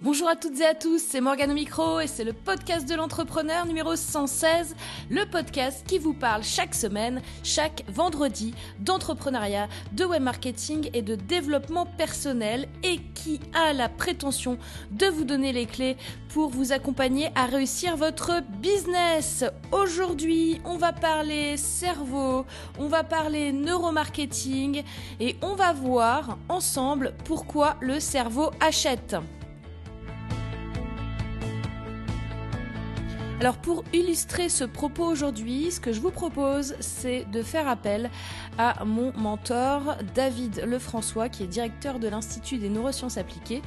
Bonjour à toutes et à tous, c'est Morgane au micro et c'est le podcast de l'entrepreneur numéro 116, le podcast qui vous parle chaque semaine, chaque vendredi d'entrepreneuriat, de web marketing et de développement personnel et qui a la prétention de vous donner les clés pour vous accompagner à réussir votre business. Aujourd'hui, on va parler cerveau, on va parler neuromarketing et on va voir ensemble pourquoi le cerveau achète. Alors pour illustrer ce propos aujourd'hui, ce que je vous propose, c'est de faire appel à mon mentor David Lefrançois, qui est directeur de l'Institut des neurosciences appliquées.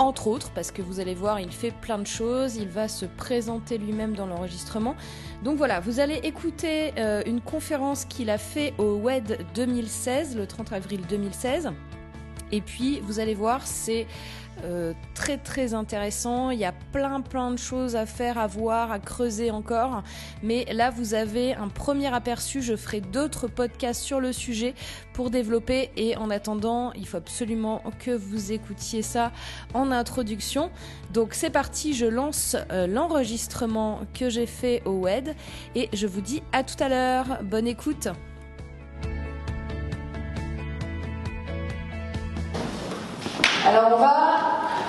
Entre autres, parce que vous allez voir, il fait plein de choses, il va se présenter lui-même dans l'enregistrement. Donc voilà, vous allez écouter euh, une conférence qu'il a fait au WED 2016, le 30 avril 2016. Et puis, vous allez voir, c'est euh, très très intéressant. Il y a plein plein de choses à faire, à voir, à creuser encore. Mais là, vous avez un premier aperçu. Je ferai d'autres podcasts sur le sujet pour développer. Et en attendant, il faut absolument que vous écoutiez ça en introduction. Donc c'est parti, je lance euh, l'enregistrement que j'ai fait au WED. Et je vous dis à tout à l'heure. Bonne écoute. Alors on va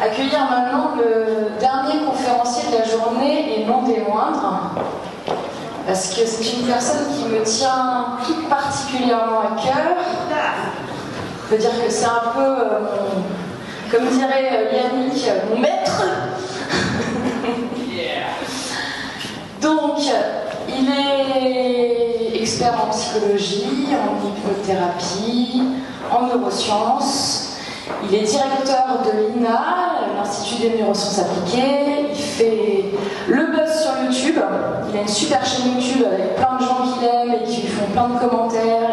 accueillir maintenant le dernier conférencier de la journée et non des moindres, parce que c'est une personne qui me tient particulièrement à cœur. On peut dire que c'est un peu, euh, comme dirait euh, Yannick, mon maître. Donc, il est expert en psychologie, en hypnothérapie, en neurosciences. Il est directeur de l'INA, l'Institut des neurosciences appliquées. Il fait le buzz sur YouTube. Il a une super chaîne YouTube avec plein de gens qu'il aime et qui lui font plein de commentaires.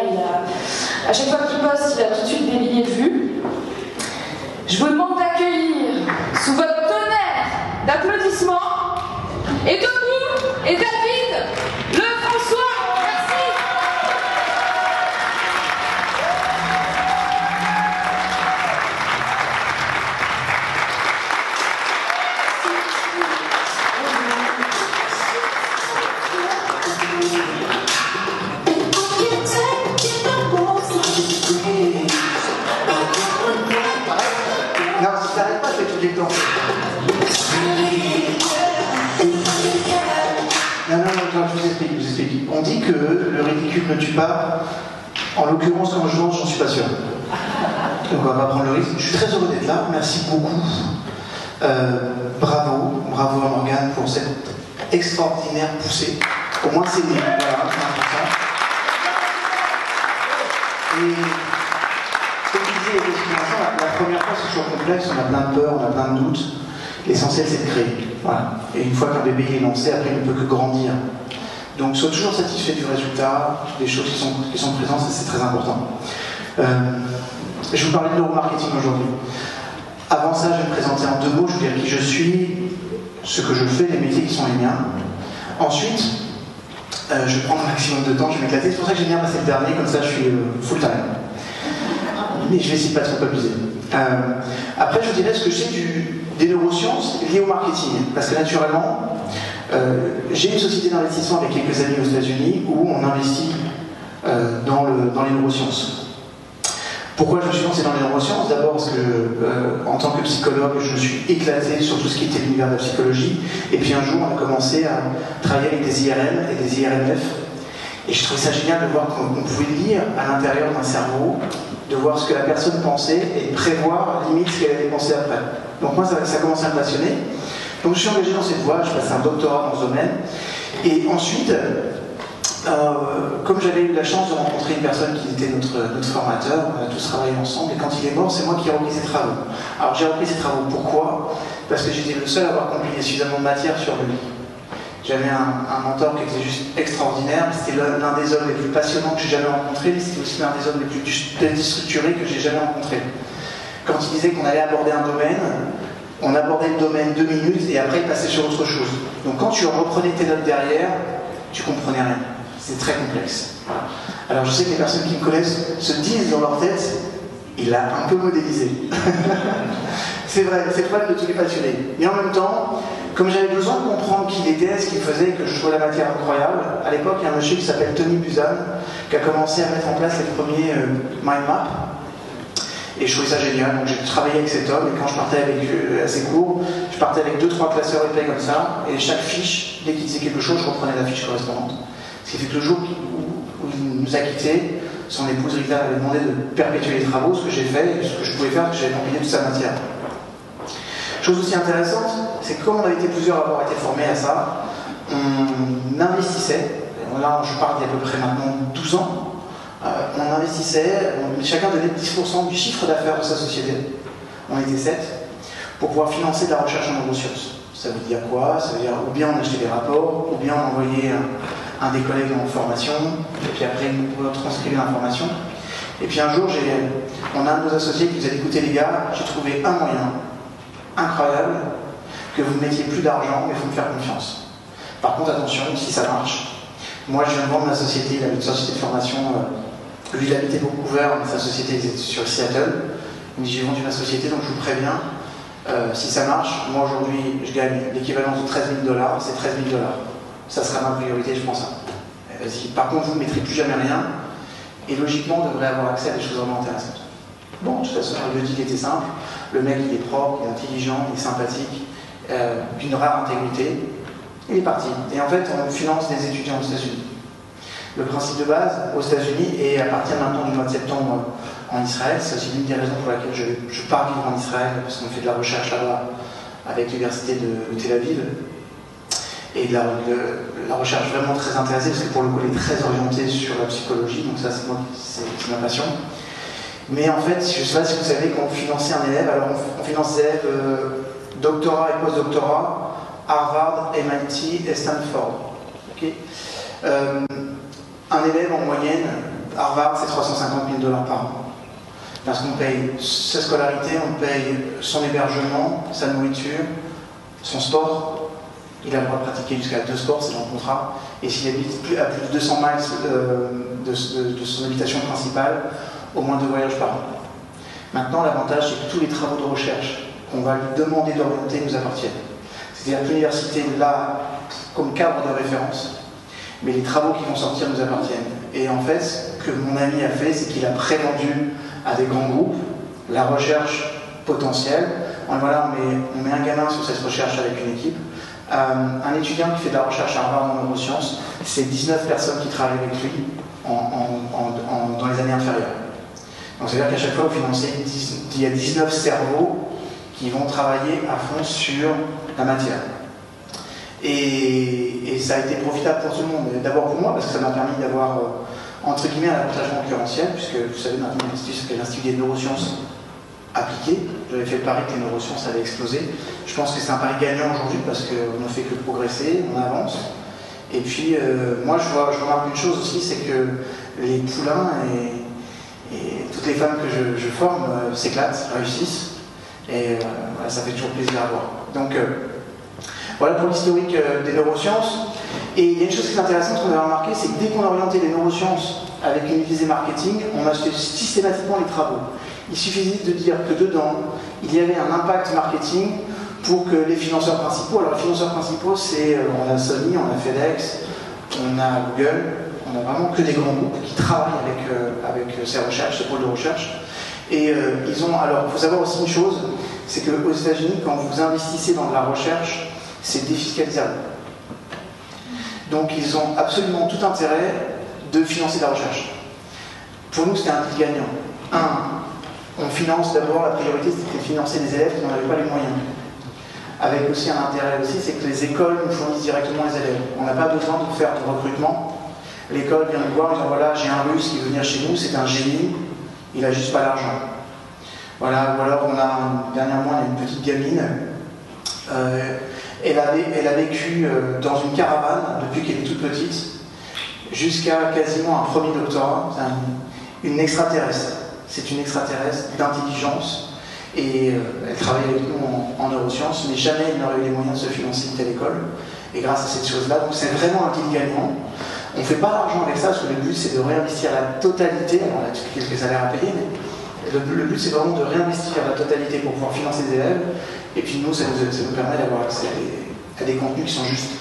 A, à chaque fois qu'il poste, il a tout de suite des milliers de vues. Je vous demande d'accueillir sous votre tonnerre d'applaudissements et debout ne tue pas. En l'occurrence, quand je mange, j'en suis pas sûr. Donc on va prendre le risque. Je suis très heureux d'être là. Merci beaucoup. Euh, bravo, bravo à Morgane pour cette extraordinaire poussée. Au moins, c'est né. Voilà. Et ce que effectivement, la, la première fois, c'est toujours complexe, on a plein de peurs, on a plein de doutes. L'essentiel, c'est de créer. Et une fois qu'un bébé est lancé, après, il ne peut que grandir. Donc, sois toujours satisfait du résultat, des choses qui sont, présentes, c'est très important. Euh, je vous parler de neuromarketing aujourd'hui. Avant ça, je vais me présenter en deux mots, je vais dire qui je suis, ce que je fais, les métiers qui sont les miens. Ensuite, euh, je prendre un maximum de temps, je vais m'éclater. C'est pour ça que j'aime bien passer le dernier, comme ça je suis euh, full time. Mais je vais essayer de pas trop abuser. Euh, après, je vous dirai ce que je sais des neurosciences liées au marketing. Parce que naturellement, j'ai une société d'investissement avec quelques amis aux États-Unis où on investit euh, dans, le, dans les neurosciences. Pourquoi je me suis lancé dans les neurosciences? D'abord parce que, euh, en tant que psychologue, je me suis éclaté sur tout ce qui était l'univers de la psychologie. Et puis un jour, on a commencé à travailler avec des IRM et des IRMF. Et je trouvais ça génial de voir qu'on pouvait lire à l'intérieur d'un cerveau, de voir ce que la personne pensait et prévoir limite ce qu'elle allait penser après. Donc moi, ça, ça a commencé à me passionner. Donc je suis engagé dans cette voie, je passe un doctorat dans ce domaine. Et ensuite, euh, comme j'avais eu la chance de rencontrer une personne qui était notre, notre formateur, on a tous travaillé ensemble, et quand il est mort, c'est moi qui ai repris ses travaux. Alors j'ai repris ses travaux, pourquoi? Parce que j'étais le seul à avoir compilé suffisamment de matière sur lui. J'avais un, mentor qui était juste extraordinaire, c'était l'un des hommes les plus passionnants que j'ai jamais rencontrés, mais c'était aussi l'un des hommes les plus déstructurés que j'ai jamais rencontrés. Quand il disait qu'on allait aborder un domaine, on abordait le domaine deux minutes et après il passait sur autre chose. Donc quand tu reprenais tes notes derrière, tu comprenais rien. C'est très complexe. Alors je sais que les personnes qui me connaissent se disent dans leur tête, il a un peu modélisé. C'est vrai, c'est vrai de tous les passionnés. Mais en même temps, comme j'avais besoin de comprendre qui il était, ce qu'il faisait, que je trouvais la matière incroyable, à l'époque, il y a un monsieur qui s'appelle Tony Buzan, qui a commencé à mettre en place les premiers euh, mind maps. Et je trouvais ça génial, donc j'ai travaillé avec cet homme, et quand je partais avec, euh, à ses cours, je partais avec deux, trois classeurs épais comme ça, et chaque fiche, dès qu'il disait quelque chose, je reprenais la fiche correspondante. Ce qui fait que le jour où, il nous a quittés, son épouse Rita avait demandé de perpétuer les travaux, ce que j'ai fait, ce que je pouvais faire, que j'avais compilé toute sa matière. Chose aussi intéressante, c'est que comme on a été plusieurs à avoir été formés à ça, on investissait, là je parle d'il y a à peu près maintenant 12 ans, on investissait, chacun donnait 10% du chiffre d'affaires de sa société, on était 7, pour pouvoir financer de la recherche en neurosciences. Ça veut dire quoi? Ça veut dire ou bien on achetait des rapports, ou bien on envoyait un, des collègues en formation, et puis après on transcrivait l'information. Et puis un jour, on a un de nos associés qui nous a dit écoutez les gars, j'ai trouvé un moyen incroyable que vous ne mettiez plus d'argent, mais il faut me faire confiance. Par contre, attention, si ça marche, moi je viens de vendre ma société, une société de formation, euh, lui il habitait Vancouver, mais sa société était sur Seattle. Il me dit j'ai vendu ma société, donc je vous préviens, euh, si ça marche, moi aujourd'hui je gagne l'équivalent de 13 000 dollars, c'est 13 000 dollars. Ça sera ma priorité, je pense. Hein. Par contre, vous ne mettrez plus jamais rien, et logiquement, on devrait avoir accès à des choses vraiment intéressantes. Bon, de toute façon, le deal était simple. Le mec, il est propre, il est intelligent, il est sympathique, euh, d'une rare intégrité. Il est parti. Et en fait, on finance des étudiants aux États-Unis. Le principe de base aux États-Unis, et à partir maintenant du mois de septembre en Israël, c'est aussi l'une des raisons pour laquelle je, pars vivre en Israël, parce qu'on fait de la recherche là-bas avec l'université de, Tel Aviv. Et de la, recherche vraiment très intéressée, parce que pour le coup, elle est très orientée sur la psychologie, donc ça, c'est ma passion. Mais en fait, je ne sais pas si vous savez qu'on finançait un élève, alors on, finance des élèves euh, doctorat et post-doctorat, Harvard, MIT et Stanford. Euh, un élève en moyenne, Harvard, c'est 350 000 dollars par an. Parce qu'on paye sa scolarité, on paye son hébergement, sa nourriture, son sport. Il a le droit de pratiquer jusqu'à deux sports, c'est dans le contrat. Et s'il habite à plus de 200 miles euh, de son habitation principale, au moins deux voyages par an. Maintenant, l'avantage, c'est que tous les travaux de recherche qu'on va lui demander d'orienter nous appartiennent. C'est-à-dire que l'université là comme cadre de référence, mais les travaux qui vont sortir nous appartiennent. Et en fait, ce que mon ami a fait, c'est qu'il a prévendu à des grands groupes la recherche potentielle. on met, on met un gamin sur cette recherche avec une équipe. Euh, un étudiant qui fait de la recherche à Harvard en neurosciences, c'est 19 personnes qui travaillent avec lui dans les années inférieures. Donc c'est-à-dire qu'à chaque fois, vous financez, il y a 19 cerveaux qui vont travailler à fond sur la matière. Et, ça a été profitable pour tout le monde. D'abord pour moi, parce que ça m'a permis d'avoir, euh, entre guillemets, un avantage concurrentiel, puisque vous savez, maintenant, l'Institut, c'est l'Institut des neurosciences appliquées. J'avais fait le pari que les neurosciences allaient exploser. Je pense que c'est un pari gagnant aujourd'hui, parce qu'on ne fait que progresser, on avance. Et puis, euh, moi, je, vois, je remarque une chose aussi, c'est que les poulains et toutes les femmes que je, forme euh, s'éclatent, réussissent. Et ça fait toujours plaisir à voir. Donc voilà pour l'historique des neurosciences. Et il y a une chose qui est intéressante qu'on a remarqué, c'est que dès qu'on a orienté les neurosciences avec visée marketing, on a acheté systématiquement les travaux. Il suffisait de dire que dedans, il y avait un impact marketing pour que les financeurs principaux, alors les financeurs principaux, c'est, on a Sony, on a FedEx, on a Google, on a vraiment que des grands groupes qui travaillent avec, euh, avec ces recherches, ces pôles de recherche. Et euh, ils ont. Alors, il faut savoir aussi une chose c'est qu'aux États-Unis, quand vous investissez dans de la recherche, c'est défiscalisable. Donc, ils ont absolument tout intérêt de financer la recherche. Pour nous, c'était un deal gagnant. Un, on finance d'abord, la priorité c'était de financer des élèves qui n'en avaient pas les moyens. Avec aussi un intérêt aussi, c'est que les écoles nous fournissent directement les élèves. On n'a pas besoin de faire de recrutement, L'école vient nous voir en disant voilà, j'ai un russe qui veut venir chez nous, c'est un génie, il n'a juste pas l'argent. Voilà, ou alors on a, dernièrement, a une petite gamine, euh, elle, elle, a vécu euh, dans une caravane depuis qu'elle est toute petite, jusqu'à quasiment un premier doctorat, une extraterrestre. C'est une extraterrestre d'intelligence, et euh, elle travaille avec nous en, neurosciences, mais jamais elle n'aurait eu les moyens de se financer une telle école. Et grâce à cette chose-là, donc c'est vraiment un petit gagnant. On ne fait pas d'argent avec ça, parce que le but c'est de réinvestir la totalité, alors là, quelques salaires à payer, mais Le, but, c'est vraiment de réinvestir la totalité pour pouvoir financer des élèves. Et puis nous, ça nous, permet d'avoir accès à des, contenus qui sont juste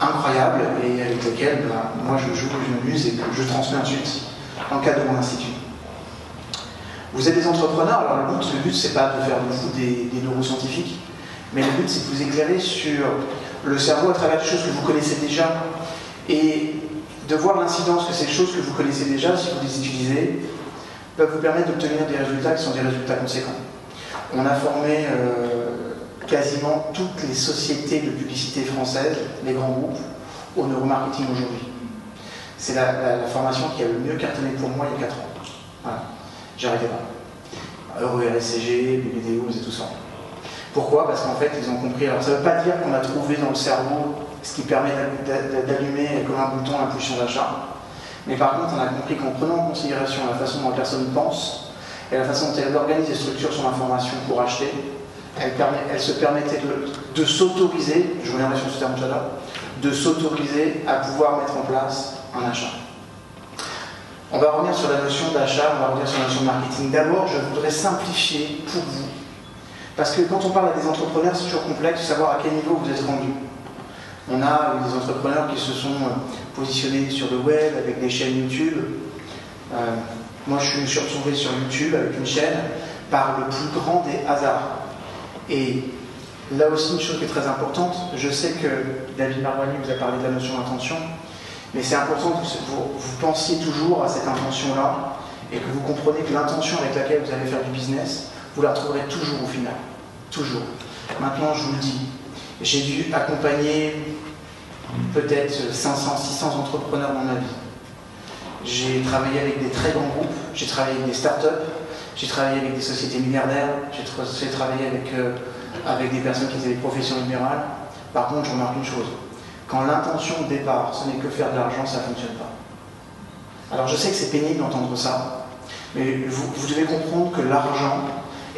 incroyables et avec lesquels bah, moi je joue, je m'amuse et je transmets ensuite dans le cadre de mon institut. Vous êtes des entrepreneurs, alors le but, le but c'est pas de faire des, des neuroscientifiques, mais le but c'est de vous éclairer sur le cerveau à travers des choses que vous connaissez déjà et de voir l'incidence que ces choses que vous connaissez déjà, si vous les utilisez, peuvent vous permettre d'obtenir des résultats qui sont des résultats conséquents. On a formé euh, quasiment toutes les sociétés de publicité françaises, les grands groupes, au neuromarketing aujourd'hui. C'est la, formation qui a le mieux cartonné pour moi il y a 4 ans. Voilà, j'arrêtais pas. Euro RSCG, BBDO, et tout ça. Pourquoi? Parce qu'en fait, ils ont compris. Alors, ça ne veut pas dire qu'on a trouvé dans le cerveau ce qui permet d'allumer comme un bouton l'impulsion d'achat. Mais par contre, on a compris qu'en prenant en considération la façon dont la personne pense et la façon dont elle organise et structure son information pour acheter, elle, se permettait de, s'autoriser, je reviendrai sur ce terme tout à l'heure, de s'autoriser à pouvoir mettre en place un achat. On va revenir sur la notion d'achat, on va revenir sur la notion de marketing. D'abord, je voudrais simplifier pour vous. Parce que quand on parle à des entrepreneurs, c'est toujours complexe de savoir à quel niveau vous êtes rendu. On a des entrepreneurs qui se sont euh, positionnés sur le web avec des chaînes YouTube. Euh, moi, je me suis retrouvé sur YouTube avec une chaîne par le plus grand des hasards. Et là aussi, une chose qui est très importante, je sais que David Marwani vous a parlé de la notion d'intention, mais c'est important que vous pensiez toujours à cette intention-là et que vous compreniez que l'intention avec laquelle vous allez faire du business, vous la retrouverez toujours au final. Toujours. Maintenant, je vous le dis, j'ai dû accompagner peut-être 500, 600 entrepreneurs dans ma vie. J'ai travaillé avec des très grands groupes, j'ai travaillé avec des startups, j'ai travaillé avec des sociétés milliardaires, j'ai travaillé avec, euh, avec des personnes qui étaient des professions libérales. Par contre, je remarque une chose. Quand l'intention de départ, ce n'est que faire de l'argent, ça ne fonctionne pas. Alors je sais que c'est pénible d'entendre ça, mais vous devez comprendre que l'argent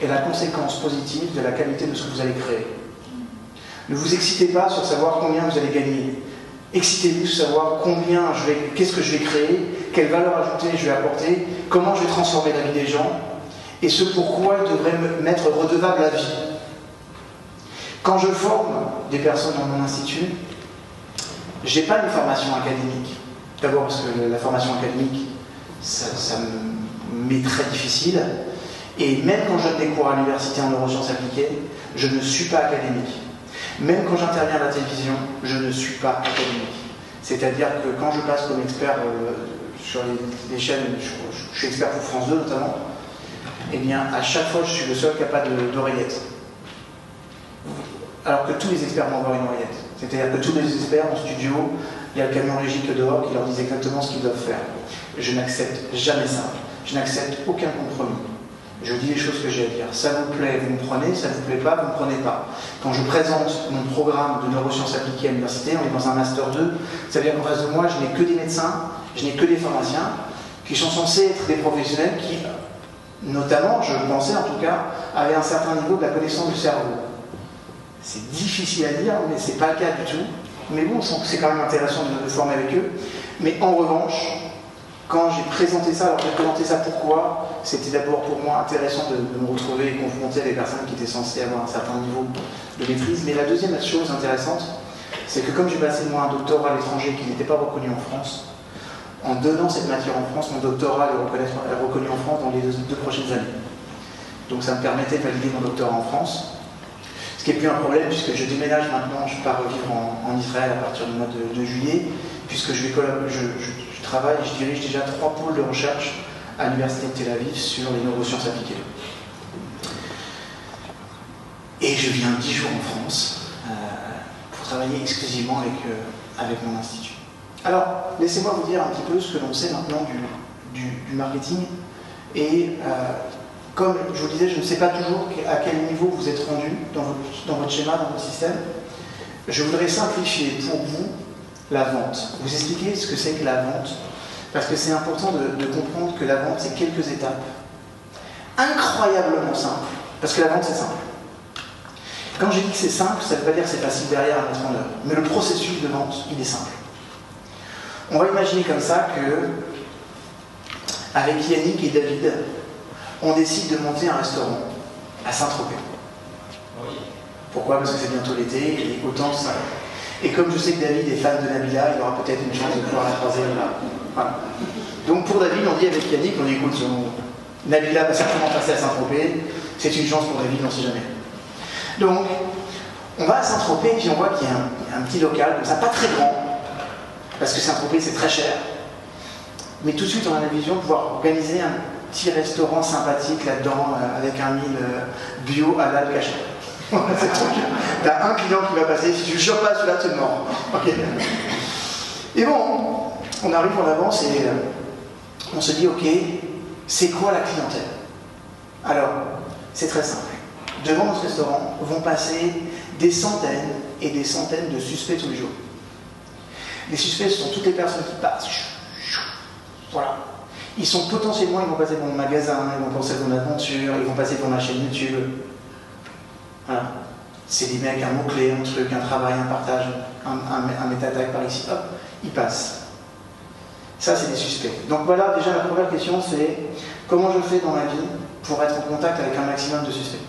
est la conséquence positive de la qualité de ce que vous allez créer. Ne vous excitez pas sur savoir combien vous allez gagner. Excitez-vous sur savoir combien je vais, qu'est-ce que je vais créer, quelle valeur ajoutée je vais apporter, comment je vais transformer la vie des gens, et ce pourquoi ils devraient me mettre redevable à vie. Quand je forme des personnes dans mon institut, je n'ai pas une formation académique. D'abord parce que la formation académique, ça, ça m'est très difficile. Et même quand je donne des cours à l'université en neurosciences appliquées, je ne suis pas académique. Même quand j'interviens à la télévision, je ne suis pas académique. C'est-à-dire que quand je passe comme expert euh, sur les, chaînes, je, suis expert pour France 2 notamment, eh bien à chaque fois je suis le seul capable d'oreillette. Alors que tous les experts vont avoir une oreillette. C'est-à-dire que tous les experts en studio, il y a le camion régique dehors qui leur dit exactement ce qu'ils doivent faire. Je n'accepte jamais ça. Je n'accepte aucun compromis. Je dis les choses que j'ai à dire. Ça vous plaît, vous me prenez, ça ne vous plaît pas, vous me prenez pas. Quand je présente mon programme de neurosciences appliquées à l'université, on est dans un Master 2, ça veut dire qu'en face de moi, je n'ai que des médecins, je n'ai que des pharmaciens, qui sont censés être des professionnels qui, notamment, je pensais en tout cas, avaient un certain niveau de la connaissance du cerveau. C'est difficile à dire, mais ce n'est pas le cas du tout. Mais bon, c'est quand même intéressant de, de former avec eux. Mais en revanche, quand j'ai présenté ça, alors j'ai présenté ça pourquoi C'était d'abord pour moi intéressant de, me retrouver et confronter à des personnes qui étaient censées avoir un certain niveau de maîtrise. Mais la deuxième chose intéressante, c'est que comme j'ai passé moi un doctorat à l'étranger qui n'était pas reconnu en France, en donnant cette matière en France, mon doctorat est reconnu en France dans les deux, prochaines années. Donc ça me permettait de valider mon doctorat en France. Ce qui n'est plus un problème puisque je déménage maintenant, je pars vivre en, Israël à partir du mois de, juillet, puisque je vais je, et je dirige déjà trois pôles de recherche à l'Université de Tel Aviv sur les neurosciences appliquées. Et je viens dix jours en France euh, pour travailler exclusivement avec, euh, avec mon institut. Alors, laissez-moi vous dire un petit peu ce que l'on sait maintenant du, du, marketing. Et euh, comme je vous disais, je ne sais pas toujours à quel niveau vous êtes rendu dans votre, dans votre schéma, dans votre système. Je voudrais simplifier pour vous la vente. Vous expliquer ce que c'est que la vente, parce que c'est important de, comprendre que la vente, c'est quelques étapes incroyablement simples, parce que la vente, c'est simple. Quand j'ai dit que c'est simple, ça ne veut pas dire que c'est facile derrière à mettre en œuvre, mais le processus de vente, il est simple. On va imaginer comme ça que, avec Yannick et David, on décide de monter un restaurant à Saint-Tropez. Pourquoi? Parce que c'est bientôt l'été et autant ça. Et comme je sais que David est fan de Nabila, il aura peut-être une chance de pouvoir la croiser là. Donc pour David, on dit avec Yannick, on écoute son... Nabila va certainement passer à Saint-Tropez. C'est une chance pour David, on ne sait jamais. Donc, on va à Saint-Tropez puis on voit qu'il y a un, petit local, comme ça, pas très grand, parce que Saint-Tropez c'est très cher. Mais tout de suite, on a la vision de pouvoir organiser un petit restaurant sympathique là-dedans, euh, avec un mille euh, bio cachet. T'as un client qui va passer, si tu ne chopes pas celui-là, tu es mort. Et bon, on arrive, on avance et euh, on se dit, ok, c'est quoi la clientèle? Alors, c'est très simple. Devant notre restaurant vont passer des centaines et des centaines de suspects tous les jours. Les suspects, ce sont toutes les personnes qui passent. Voilà. Ils sont potentiellement, ils vont passer devant le magasin, ils vont passer devant l'aventure, ils vont passer devant la chaîne YouTube. Voilà. C'est des mecs, un mot-clé, un truc, un travail, un partage, un, un, un par ici. Hop, ils passent. Ça, c'est des suspects. Donc voilà, déjà la première question, c'est comment je fais dans ma vie pour être en contact avec un maximum de suspects?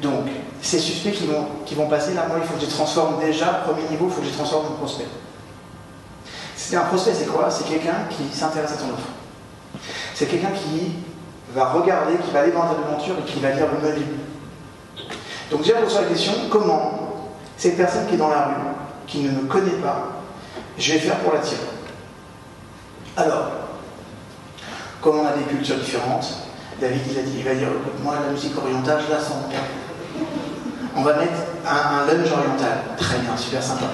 Donc, ces suspects qui vont, qui vont passer, là, moi, il faut que je transforme déjà, premier niveau, il faut que je transforme en prospect. C'est un prospect, c'est quoi? C'est quelqu'un qui s'intéresse à ton offre. C'est quelqu'un qui va regarder, qui va aller dans ta aventure et qui va lire le menu. Donc déjà, pose la question, comment cette personne qui est dans la rue, qui ne me connaît pas, je vais faire pour l'attirer? Alors, comme on a des cultures différentes, David il, a dit, il va dire, moi la musique orientale, je la sens. On va mettre un, lunch oriental. Très bien, super sympa.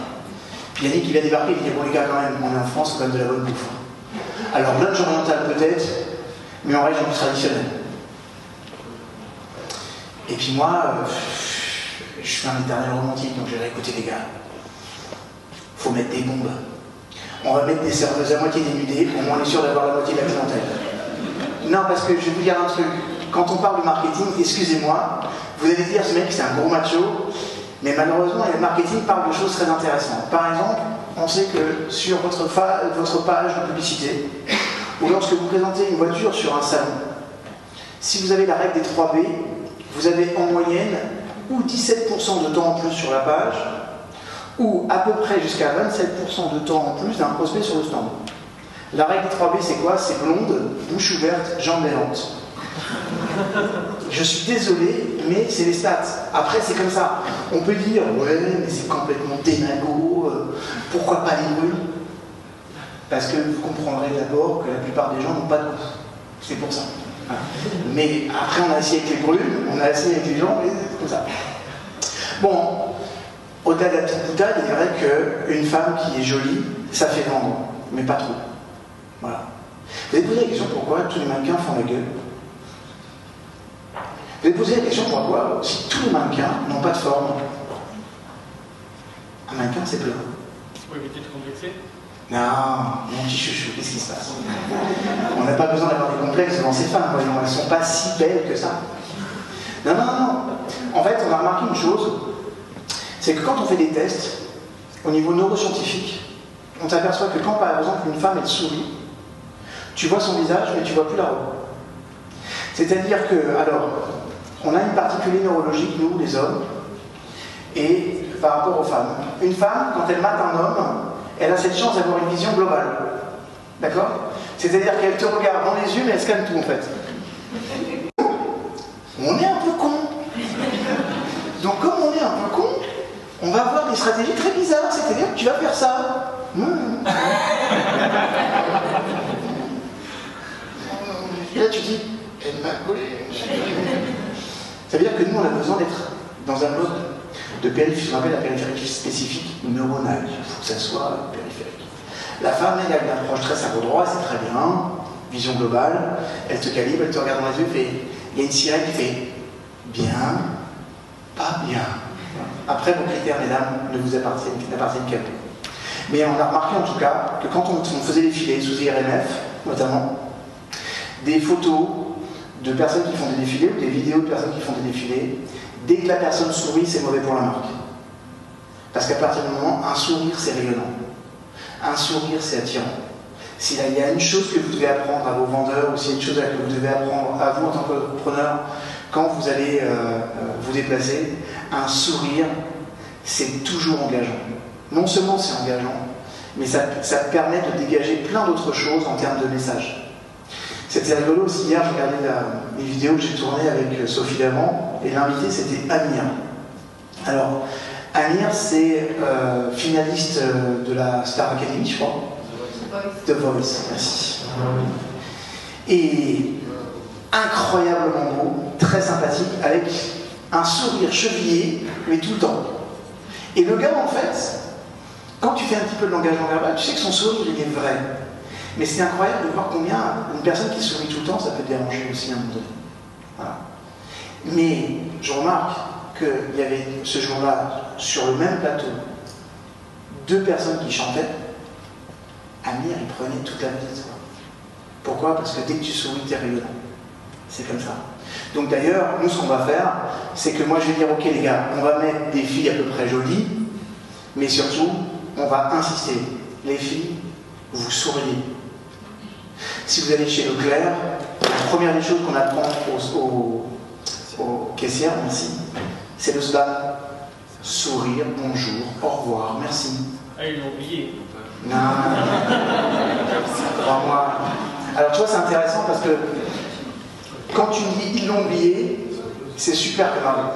Puis Yannick qui vient débarquer, il dit, bon les gars quand même, on est en France, quand même de la bonne bouffe. Alors lunch oriental peut-être, mais en règle plus traditionnel. Et puis moi, euh, je suis un éternel romantique, donc je vais écouter les gars. Faut mettre des bombes. On va mettre des serveuses à moitié dénudées, au moins on est sûr d'avoir la moitié de la clientèle. Non, parce que je vais vous dire un truc. Quand on parle de marketing, excusez-moi, vous allez dire ce mec c'est un gros macho, mais malheureusement, le marketing parle de choses très intéressantes. Par exemple, on sait que sur votre, votre page de publicité, ou lorsque vous présentez une voiture sur un salon, si vous avez la règle des 3B, vous avez en moyenne ou 17% de temps en plus sur la page, ou à peu près jusqu'à 27% de temps en plus d'un prospect sur le stand. La règle des 3B, c'est quoi? C'est blonde, bouche ouverte, jambes lente. Je suis désolé, mais c'est les stats. Après, c'est comme ça. On peut dire, ouais, mais c'est complètement dénago, euh, pourquoi pas les bruits? Parce que vous comprendrez d'abord que la plupart des gens n'ont pas de goût. C'est pour ça. Mais après, on a essayé avec les bruits, on a essayé avec les gens, et comme ça. Bon, au-delà de la petite boutade, il est vrai qu'une femme qui est jolie, ça fait vendre, mais pas trop. Voilà. Vous avez posé la question pourquoi tous les mannequins font la gueule? Vous avez posé la question pourquoi si tous les mannequins n'ont pas de forme? Un mannequin, c'est plein. Non, mon petit chouchou, qu'est-ce qui se passe On n'a pas besoin d'avoir des complexes devant ces femmes, voyons, elles ne sont pas si belles que ça. Non, non, non. En fait, on a remarqué une chose, c'est que quand on fait des tests, au niveau neuroscientifique, on s'aperçoit que quand par exemple une femme elle sourit, tu vois son visage, mais tu vois plus la robe. C'est-à-dire que, alors, on a une particularité neurologique, nous, les hommes, et par rapport aux femmes. Une femme, quand elle mate un homme, elle a cette chance d'avoir une vision globale. D'accord? C'est-à-dire qu'elle te regarde dans les yeux, mais elle scanne tout en fait. On est un peu con. Donc comme on est un peu con, on va avoir des stratégies très bizarres. C'est-à-dire que tu vas faire ça. Hmm. Et là, tu dis, elle m'a collé. Ça veut dire que nous, on a besoin d'être dans un mode de périphérie, ce qu'on appelle la périphérie spécifique neuronale. Il faut que ça soit périphérique. La femme, elle a une approche très cerveau droit, c'est très bien, vision globale, elle te calibre, elle te regarde dans les yeux, fait, il y a une sirène qui fait bien, pas bien. Après, vos critères, mesdames, ne vous appartiennent, qu'à vous. Mais on a remarqué en tout cas que quand on, on faisait défiler sous IRMF, notamment, des photos de personnes qui font des défilés ou des vidéos de personnes qui font des défilés, dès que la personne sourit, c'est mauvais pour la marque. Parce qu'à partir du moment, un sourire, c'est rayonnant. Un sourire, c'est attirant. S'il y a une chose que vous devez apprendre à vos vendeurs, ou s'il y a une chose que vous devez apprendre à vous en tant qu'entrepreneur, quand vous allez euh, euh, vous déplacer, un sourire, c'est toujours engageant. Non seulement c'est engageant, mais ça, ça, permet de dégager plein d'autres choses en termes de messages. C'était rigolo aussi, hier je regardais les vidéos que j'ai tournées avec euh, Sophie Lavant, et l'invité c'était Amir. Alors, Amir c'est euh, finaliste de la Star Academy, je crois. The Voice, merci. Et incroyablement beau, très sympathique, avec un sourire chevillé, mais tout le temps. Et le gars, en fait, quand tu fais un petit peu de l'engagement verbal, tu sais que son sourire, il est vrai. Mais c'est incroyable de voir combien une personne qui sourit tout le temps, ça peut déranger aussi un moment donné. Mais je remarque qu'il y avait ce jour-là, sur le même plateau, deux personnes qui chantaient. Amir, il prenait toute la vie. Pourquoi? Parce que dès que tu souris, t'es rayonnant. C'est comme ça. Donc d'ailleurs, nous, ce qu'on va faire, c'est que moi, je vais dire, ok les gars, on va mettre des filles à peu près jolies, mais surtout, on va insister. Les filles, vous souriez. Si vous allez chez Leclerc, la première des choses qu'on apprend aux, aux, caissières, merci, c'est le slam. Sourire, bonjour, au revoir, merci. Ah, ils l'ont oublié. Non, moi. Alors tu vois, c'est intéressant parce que quand tu dis ils l'ont oublié, c'est super grave.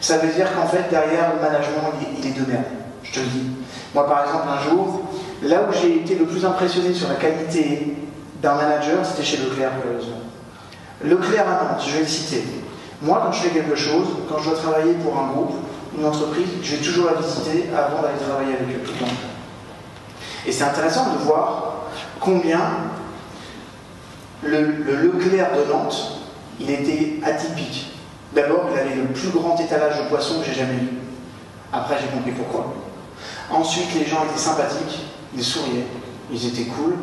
Ça veut dire qu'en fait, derrière, le management, il est de merde. Je te le dis. Moi, par exemple, un jour, là où j'ai été le plus impressionné sur la qualité d'un manager, c'était chez Leclerc, malheureusement. Leclerc à Nantes, je vais le citer. Moi, quand je fais quelque chose, quand je dois travailler pour un groupe, une entreprise, je vais toujours la visiter avant d'aller travailler avec eux. Et c'est intéressant de voir combien le, Leclerc de Nantes, il était atypique. D'abord, il avait le plus grand étalage de poissons que j'ai jamais vu. Après, j'ai compris pourquoi. Ensuite, les gens étaient sympathiques, ils souriaient, ils étaient cool.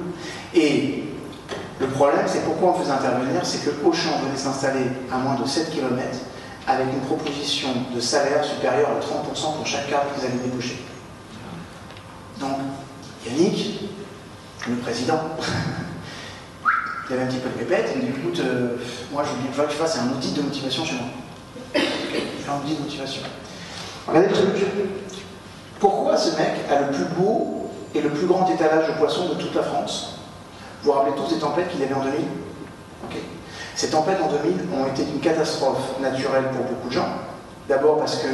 Le problème, c'est pourquoi on faisait intervenir, c'est que Auchan venait s'installer à moins de 7 km avec une proposition de salaire supérieure à 30% pour chaque carte qu'ils allaient déboucher. Donc, Yannick, le président, il avait un petit peu de pépette, il me dit écoute, euh, moi je veux que tu un outil de motivation chez moi. Un outil de motivation. Regardez le truc. Pourquoi ce mec a le plus beau et le plus grand étalage de poissons de toute la France Vous vous rappelez tous des tempêtes qu'il y avait en 2000 Ces tempêtes en 2000 ont été une catastrophe naturelle pour beaucoup de gens. D'abord parce que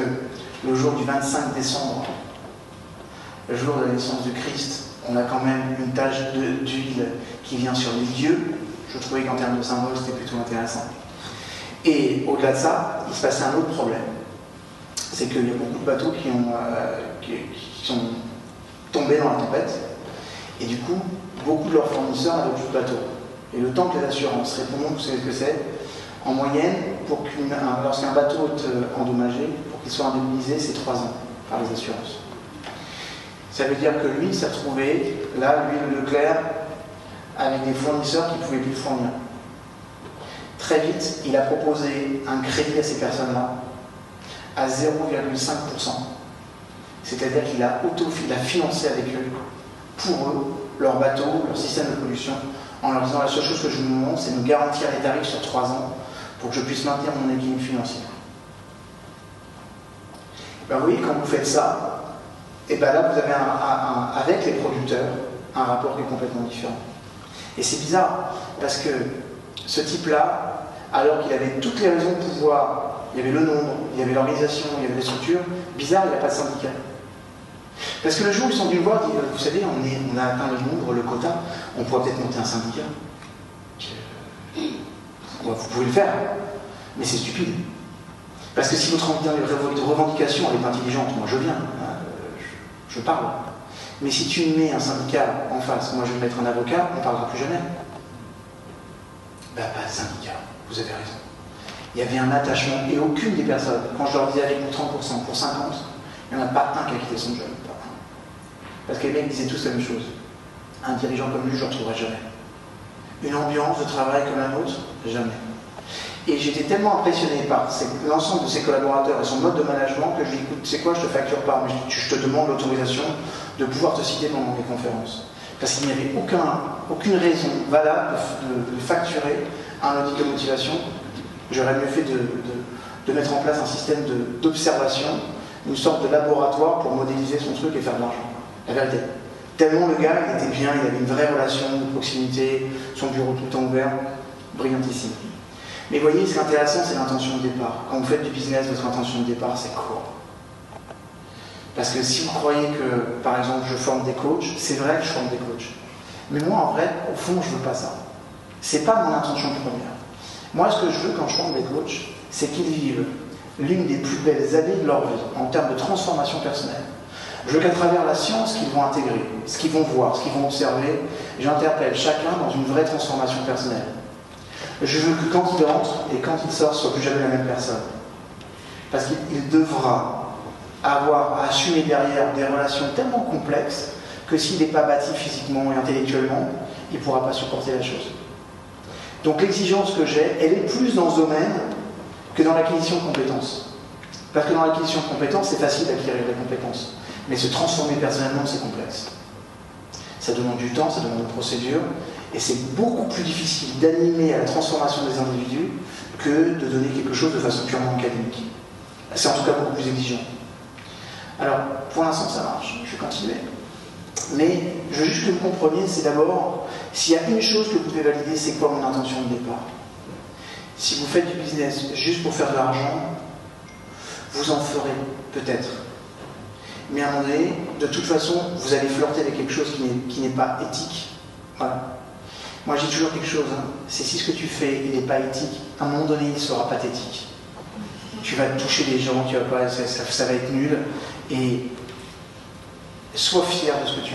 le jour du 25 décembre, le jour de la naissance du Christ, on a quand même une tache d'huile qui vient sur les dieux. Je trouvais qu'en termes de symbole, c'était plutôt intéressant. Et au-delà de ça, il se passait un autre problème. C'est qu'il y a beaucoup de bateaux qui, euh, qui, sont tombés dans la tempête. Et du coup, beaucoup de leurs fournisseurs n'avaient plus de bateaux. Et le temps que les assurances répondent, vous savez ce que c'est? En moyenne, lorsqu'un bateau est euh, endommagé, pour qu'il soit indemnisé, c'est trois ans par les assurances. Ça veut dire que lui s'est retrouvé, là, lui, le Leclerc, avec des fournisseurs qui ne pouvaient plus fournir. Très vite, il a proposé un crédit à ces personnes-là à 0,5%. C'est-à-dire qu'il a, a financé avec eux, pour eux, leur bateau, leur système de pollution, en leur disant la seule chose que je vous demande, c'est de nous garantir les tarifs sur 3 ans pour que je puisse maintenir mon équilibre financier. Ben oui, quand vous faites ça, et bien là, vous avez avec les producteurs un rapport qui est complètement différent. Et c'est bizarre, parce que ce type-là, alors qu'il avait toutes les raisons de pouvoir, il y avait le nombre, il y avait l'organisation, il y avait les structures, bizarre, il n'y a pas de syndicat. Parce que le jour où ils sont venus me voir, ils vous savez, on, a atteint le nombre, le quota, on pourrait peut-être monter un syndicat. Vous pouvez le faire, mais c'est stupide. Parce que si votre revendication est intelligente, moi je viens je parle. Mais si tu mets un syndicat en face, moi je vais mettre un avocat, on ne parlera plus jamais. Ben, pas de syndicat, vous avez raison. Il y avait un attachement, et aucune des personnes, quand je leur disais avec 30%, pour 50%, il n'y en a pas un qui a quitté son job. Parce que les mecs disaient tous la même chose. Un dirigeant comme lui, je ne retrouverai jamais. Une ambiance de travail comme la nôtre, jamais. Et j'étais tellement impressionné par l'ensemble de ses collaborateurs et son mode de management que je lui ai dit, écoute, c'est quoi, je te facture pas, mais je te demande l'autorisation de pouvoir te citer dans mes conférences. Parce qu'il n'y avait aucun, aucune raison valable de, facturer un audit de motivation. J'aurais mieux fait de, mettre en place un système d'observation, une sorte de laboratoire pour modéliser son truc et faire de l'argent. La vérité. Tellement le gars, il était bien, il avait une vraie relation de proximité, son bureau tout le temps ouvert, brillantissime. Mais voyez, ce qui est intéressant, c'est l'intention de départ. Quand vous faites du business, votre intention de départ, c'est quoi? Parce que si vous croyez que, par exemple, je forme des coachs, c'est vrai que je forme des coachs. Mais moi, en vrai, au fond, je veux pas ça. C'est pas mon intention première. Moi, ce que je veux quand je forme des coachs, c'est qu'ils vivent l'une des plus belles années de leur vie en termes de transformation personnelle. Je veux qu'à travers la science qu'ils vont intégrer, ce qu'ils vont voir, ce qu'ils vont observer, j'interpelle chacun dans une vraie transformation personnelle. Je veux que quand il entre et quand il sort, ce soit plus jamais la même personne. Parce qu'il devra avoir à assumer derrière des relations tellement complexes que s'il n'est pas bâti physiquement et intellectuellement, il ne pourra pas supporter la chose. Donc l'exigence que j'ai, elle est plus dans ce domaine que dans l'acquisition de compétences. Parce que dans l'acquisition de compétences, c'est facile d'acquérir des compétences. Mais se transformer personnellement, c'est complexe. Ça demande du temps, ça demande une procédure, et c'est beaucoup plus difficile d'animer à la transformation des individus que de donner quelque chose de façon purement académique. C'est en tout cas beaucoup plus exigeant. Alors, pour l'instant, ça marche. Je vais continuer. Mais je veux juste que vous compreniez, c'est d'abord, s'il y a une chose que vous devez valider, c'est quoi mon intention de départ? Si vous faites du business juste pour faire de l'argent, vous en ferez peut-être. Mais à un moment donné, de toute façon, vous allez flirter avec quelque chose qui n'est pas éthique. Voilà. Moi, j'ai toujours quelque chose. Hein. C'est si ce que tu fais, n'est pas éthique, à un moment donné, il sera pathétique. Tu vas toucher les gens, tu vas pas, ça, va être nul. Et sois fier de ce, que tu,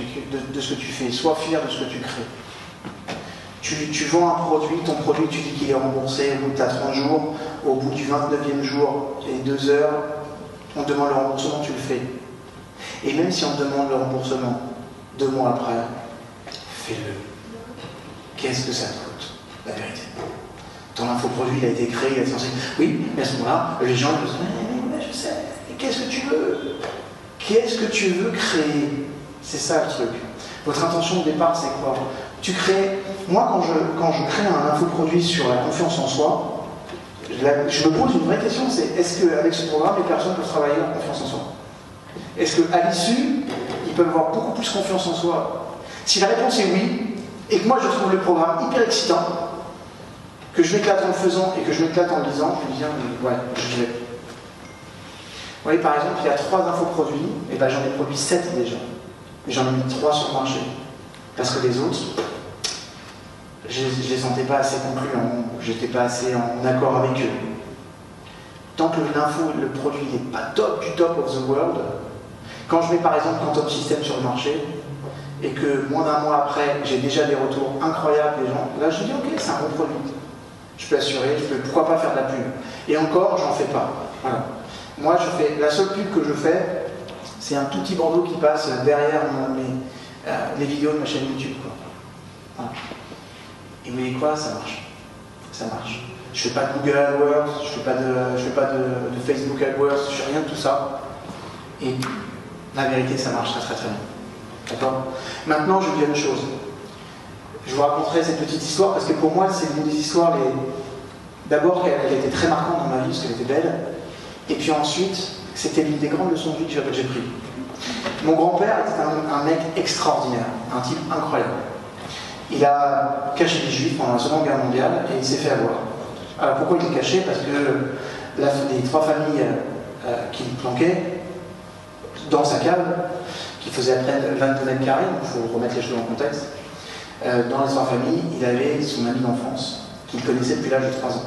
de, ce que tu fais, sois fier de ce que tu crées. Tu, vends un produit, ton produit, tu dis qu'il est remboursé au bout de 30 jours, au bout du 29e jour et 2 heures, on te demande le remboursement, tu le fais. Et même si on te demande le remboursement deux mois après, fais-le qu'est-ce que ça te coûte, la vérité? Ton infoproduit, il a été créé, il a été censé. Oui, mais à ce moment-là, les gens ils disent mais, je sais, qu'est-ce que tu veux? Qu'est-ce que tu veux créer? C'est ça le truc. Votre intention de départ, c'est quoi? Tu crées. Moi, quand je, crée un infoproduit sur la confiance en soi, je me pose une vraie question c'est est-ce qu'avec ce programme, les personnes peuvent travailler en confiance en soi? Est-ce qu'à l'issue, ils peuvent avoir beaucoup plus confiance en soi? Si la réponse est oui, et que moi je trouve le programme hyper excitant, que je m'éclate en le faisant et que je m'éclate en le lisant, je me dis, ah, ouais, je vais. Vous voyez, par exemple, il y a trois infoproduits, et ben j'en ai produit sept déjà. J'en ai mis trois sur le marché. Parce que les autres, je ne les sentais pas assez concluants, j'étais pas assez en accord avec eux. Tant que l'info, le produit n'est pas top du top of the world, quand je mets par exemple Quantum System sur le marché, et que moins d'un mois après, j'ai déjà des retours incroyables des gens, là je dis ok, c'est un bon produit. Je peux assurer, je peux pourquoi pas faire de la pub? Et encore, j'en fais pas. Voilà. Moi, je fais la seule pub que je fais, c'est un tout petit bandeau qui passe derrière euh, les vidéos de ma chaîne YouTube. Quoi. Et vous quoi Ça marche. Ça marche. Je fais pas de Google AdWords, je fais pas de, je fais pas de, Facebook AdWords, je fais rien de tout ça. Et la vérité, ça marche très très très bien. D'accord? Maintenant, je dis une chose. Je vous raconterai cette petite histoire parce que pour moi, c'est une des histoires les. D'abord, elle, était très marquante dans ma vie parce qu'elle était belle. Et puis ensuite, c'était l'une des grandes leçons de vie que j'ai pris. Mon grand-père était un, mec extraordinaire, un type incroyable. Il a caché les juifs pendant la Seconde Guerre mondiale et il s'est fait avoir. Alors pourquoi il les cachait Parce que les trois familles euh, qui le planquaient dans sa cave, qui faisait à peine 22 mètres carrés, il faut remettre les choses en contexte. Euh, dans les trois familles, il avait son ami d'enfance, qu'il connaissait depuis l'âge de 3 ans.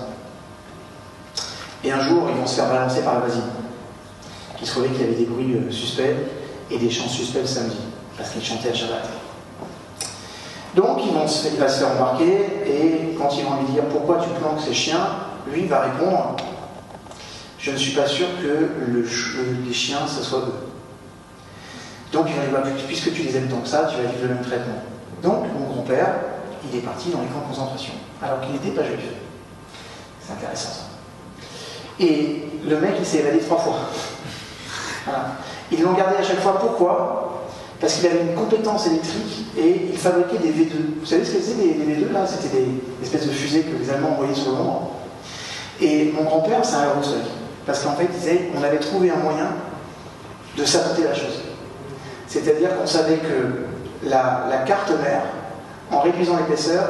Et un jour, ils vont se faire balancer par la voisine, qui trouvait qu'il y avait des bruits euh, suspects et des chants suspects le samedi, parce qu'il chantait à Shabbat. Donc, ils vont se, faire remarquer, et quand ils vont lui dire pourquoi tu planques ces chiens, lui va répondre Je ne suis pas sûr que le, les chiens, ce soit eux. Donc il va dire, puisque tu les aimes tant que ça, tu vas vivre le même traitement. Donc mon grand-père, il est parti dans les camps de concentration, alors qu'il n'était pas juif. C'est intéressant ça. Et le mec, il s'est évadé trois fois. Ils l'ont gardé à chaque fois. Pourquoi? Parce qu'il avait une compétence électrique et il fabriquait des V2. Vous savez ce que c'était des, V2 là? C'était des, espèces de fusées que les Allemands envoyaient sur Londres. Et mon grand-père, c'est un aérostoïque. Parce qu'en fait, il disait on avait trouvé un moyen de saboter la chose. C'est-à-dire qu'on savait que la, carte mère, en réduisant l'épaisseur,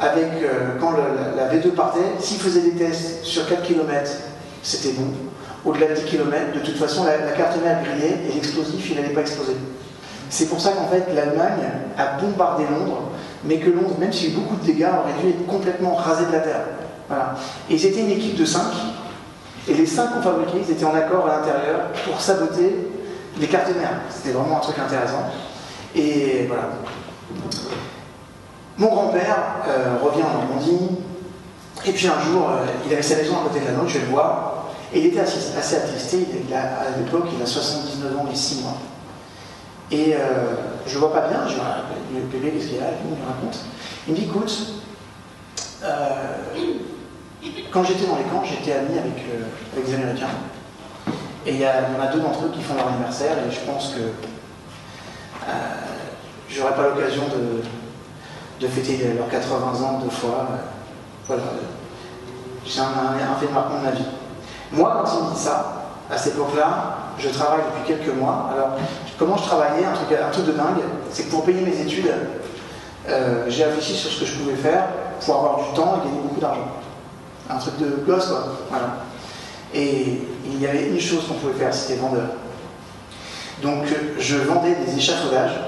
avec euh, quand la, V2 partait, s'il faisait des tests sur 4 km, c'était bon. Au-delà de 10 km, de toute façon, la, carte mère grillait et l'explosif, il n'allait pas exploser. C'est pour ça qu'en fait, l'Allemagne a bombardé Londres, mais que Londres, même s'il y a eu beaucoup de dégâts, aurait dû être complètement rasé de la terre. Voilà. Et ils étaient une équipe de 5, et les 5 qu'on fabriquait, ils étaient en accord à l'intérieur pour saboter les cartes mères. C'était vraiment un truc intéressant. Et voilà. Mon grand-père euh, revient en Normandie, et puis un jour, euh, il avait sa maison à côté de la nôtre, je vais le voir, et il était assez, assez attristé, il a, à l'époque, il a 79 ans et 6 mois. Et euh, je vois pas bien, je dis, le bébé, qu'est-ce qu'il a Il me raconte. Il me dit, écoute, euh, quand j'étais dans les camps, j'étais ami avec, euh, avec, les Américains. Et il y, en a deux d'entre eux qui font leur anniversaire, et je pense que j'aurai pas l'occasion de, fêter leurs 80 ans deux fois. voilà. C'est un, un, fait de ma vie. Moi, quand il me dit ça, à cette époque-là, je travaille depuis quelques mois. Alors, comment je travaillais Un truc, de dingue, c'est que pour payer mes études, euh, j'ai réfléchi sur ce que je pouvais faire pour avoir du temps et gagner beaucoup d'argent. Un truc de gosse, quoi. Voilà. Et il y avait une chose qu'on pouvait faire, c'était vendeur. Donc, je vendais des échafaudages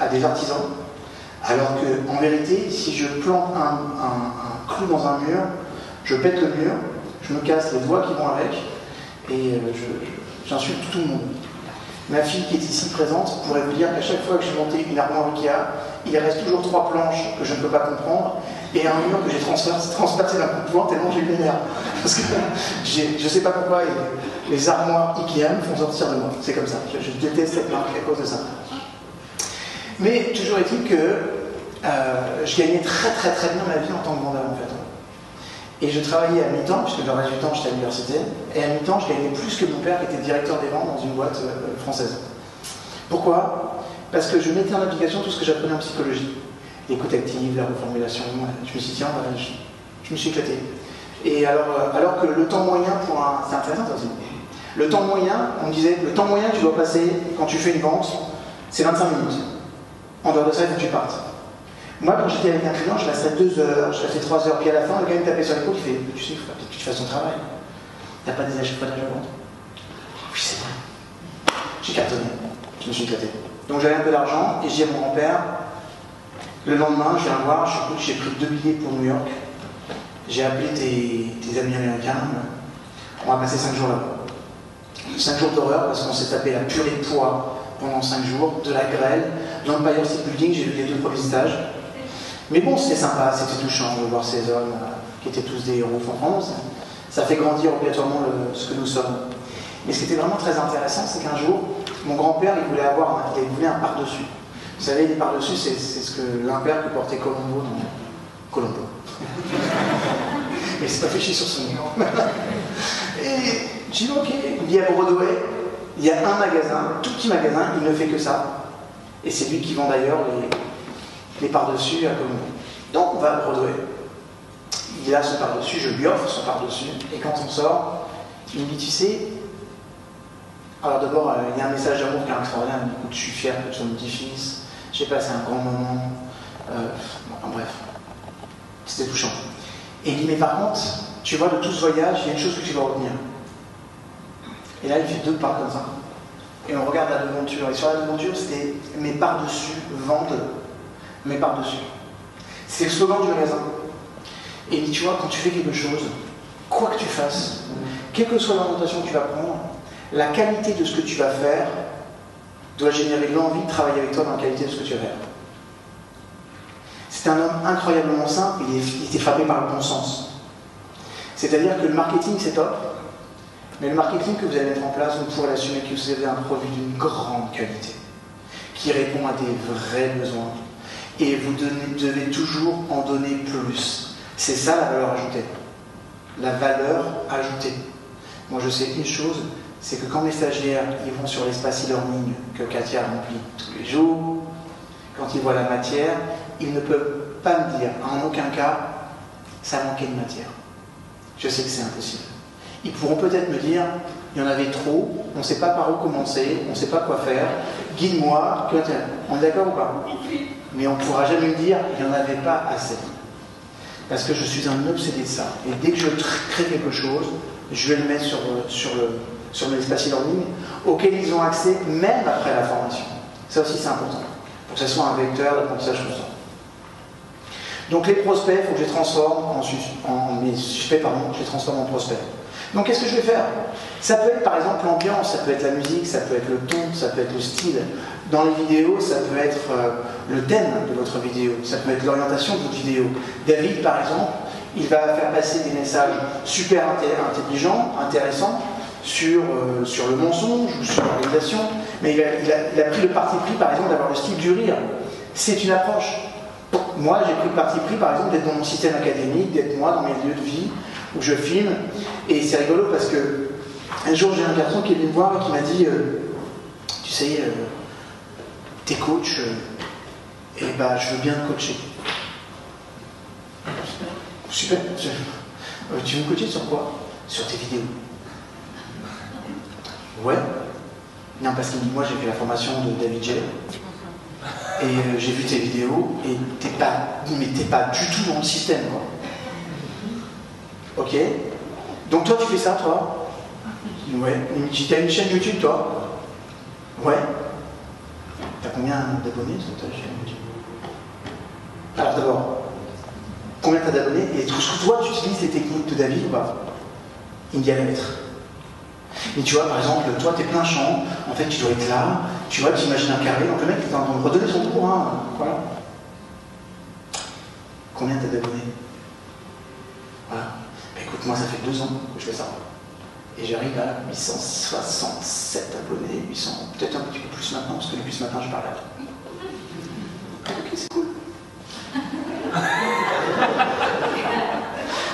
à des artisans, alors qu'en vérité, si je plante un, un, clou dans un mur, je pète le mur, je me casse les doigts qui vont avec, et euh, j'insulte tout le monde. Ma fille qui est ici présente pourrait vous dire qu'à chaque fois que j'ai monté une armoire Ikea, il reste toujours trois planches que je ne peux pas comprendre et un mur que j'ai transpercé d'un coup de poing tellement j'ai eu Parce que je ne sais pas pourquoi les, armoires Ikea me font sortir de moi. C'est comme ça. Je, déteste cette marque à cause de ça. Mais toujours est-il que euh, je gagnais très très très bien ma vie en tant que vendeur en fait. Et je travaillais à mi-temps, puisque le reste du temps j'étais à l'université, et à mi-temps je gagnais plus que mon père qui était directeur des ventes dans une boîte euh, française. Pourquoi? Parce que je mettais en application tout ce que j'apprenais en psychologie. L'écoute active, la reformulation, je me suis dit, tiens, je, me suis éclaté. Et alors, euh, alors que le temps moyen pour un. C'est intéressant aussi. Le temps moyen, on me disait, le temps moyen que tu dois passer quand tu fais une vente, c'est 25 minutes. En dehors de ça, il faut que tu partes. Moi, quand j'étais avec un client, je restais deux heures, je restais trois heures, puis à la fin, le gars me tapait sur l'épaule, il fait Tu sais, il faut que tu fasses ton travail. T'as pas des achats à vente Oui, c'est vrai. J'ai cartonné. Je me suis éclaté. Donc j'avais un peu d'argent et j'ai mon grand-père Le lendemain, je viens voir, j'ai pris deux billets pour New York. J'ai appelé tes, amis américains. On va passer cinq jours là-bas. Cinq jours d'horreur parce qu'on s'est tapé la purée de poids pendant cinq jours, de la grêle, l'Empire State Building, j'ai vu les deux premiers étages. Mais bon, c'était sympa, c'était touchant de voir ces hommes euh, qui étaient tous des héros. Franchement, ça, fait grandir obligatoirement ce que nous sommes. Mais ce qui était vraiment très intéressant, c'est qu'un jour, mon grand-père, il voulait avoir un, il par-dessus. Vous savez, les par-dessus, c'est, ce que l'impère que portait Colombo dans Colombo. Mais c'est pas fichu sur son nom. Et j'ai dit, ok, il dit à Broadway, il y a un magasin, tout petit magasin, il ne fait que ça. Et c'est lui qui vend d'ailleurs les, les par-dessus à Colombo. Donc on va à Broadway. Il a son par-dessus, je lui offre son par-dessus, et quand on sort, il me dit Tu sais, alors d'abord, euh, il y a un message d'amour qui est extraordinaire, Écoute, je suis fier que tu sois mon petit-fils, j'ai passé un grand moment, euh, bref, c'était touchant. Et il dit Mais par contre, tu vois, de tout ce voyage, il y a une chose que tu dois retenir. Et là, il fait deux pas comme ça. Et on regarde la devanture. Et sur la devanture, c'était mes par-dessus vendent mais par-dessus. C'est le slogan du magasin. Et tu vois, quand tu fais quelque chose, quoi que tu fasses, quelle que soit l'orientation que tu vas prendre, la qualité de ce que tu vas faire doit générer l'envie de travailler avec toi dans la qualité de ce que tu vas faire. C'est un homme incroyablement simple, il, était frappé par le bon sens. C'est-à-dire que le marketing, c'est top, mais le marketing que vous allez mettre en place, vous pourrez l'assumer que vous avez un produit d'une grande qualité, qui répond à des vrais besoins, et vous devez toujours en donner plus. C'est ça la valeur ajoutée. La valeur ajoutée. Moi je sais une chose, c'est que quand mes stagiaires ils vont sur l'espace e-learning que Katia remplit tous les jours, quand ils voient la matière, ils ne peuvent pas me dire en aucun cas ça manquait de matière. Je sais que c'est impossible. Ils pourront peut-être me dire il y en avait trop, on ne sait pas par où commencer, on ne sait pas quoi faire, guide-moi, on est d'accord ou pas? Mais on ne pourra jamais me dire il n'y en avait pas assez. Parce que je suis un obsédé de ça. Et dès que je crée quelque chose, je vais le mettre sur, sur, le, sur l'espace e-learning auquel ils ont accès même après la formation. Ça aussi c'est important, pour que ce soit un vecteur d'apprentissage constant. Donc les prospects, il faut que je les transforme en, suspects, pardon, je les transforme en prospects. Donc qu'est-ce que je vais faire? Ça peut être par exemple l'ambiance, ça peut être la musique, ça peut être le ton, ça peut être le style. Dans les vidéos, ça peut être euh, le thème de votre vidéo, ça peut être l'orientation de votre vidéo. David, par exemple, il va faire passer des messages super intelligents, intéressants, sur, euh, sur le mensonge ou sur l'organisation, mais il a, pris le parti pris, par exemple, d'avoir le style du rire. C'est une approche. Moi, j'ai pris le parti pris, par exemple, d'être dans mon système académique, d'être moi dans mes lieux de vie, où je filme. Et c'est rigolo parce que un jour, j'ai un garçon qui est venu me voir et qui m'a dit euh, Tu sais, euh, t'es coach, et bah, je veux bien te coacher. Super. tu veux me coacher sur quoi? Sur tes vidéos. Ouais. Non, parce qu'il dit Moi, j'ai fait la formation de David J. Et j'ai vu tes vidéos, et t'es pas, mais t'es pas du tout dans le système, quoi. Ok Donc toi, tu fais ça, toi? Ouais. Tu as une chaîne YouTube, toi? Ouais. T'as combien d'abonnés sur ta chaîne? Alors d'abord, combien t'as d'abonnés Et toi, tu utilises les techniques de David ou pas? La lettre. Mais tu vois, par exemple, toi, t'es plein champ, en fait, tu dois être là, tu vois, tu imagines un carré, donc le mec, il est en de redonner son tour, hein, voilà. Combien t'as d'abonnés? Voilà. Bah, écoute, moi, ça fait deux ans que je fais ça. Et j'arrive à 867 abonnés, 800, peut-être un petit peu plus maintenant, parce que depuis ce matin, je parle à Ok, c'est cool.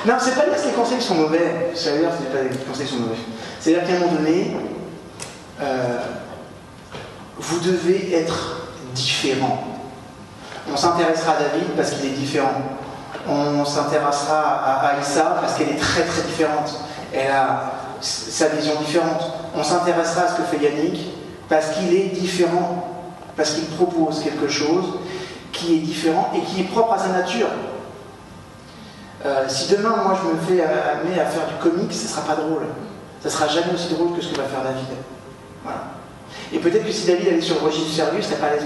Non, c'est pas dire que les conseils sont mauvais. Les conseils sont mauvais. C'est-à-dire qu'à un moment donné, euh, vous devez être différent. On s'intéressera à David parce qu'il est différent on s'intéressera à Aïssa parce qu'elle est très très différente. Elle a sa vision différente. On s'intéressera à ce que fait Yannick parce qu'il est différent, parce qu'il propose quelque chose qui est différent et qui est propre à sa nature. Euh, si demain, moi, je me fais amener à faire du comique, ce sera pas drôle. Ça sera jamais aussi drôle que ce que va faire David. Voilà. Et peut-être que si David allait sur le registre du sérieux, ce serait pas à l'aise.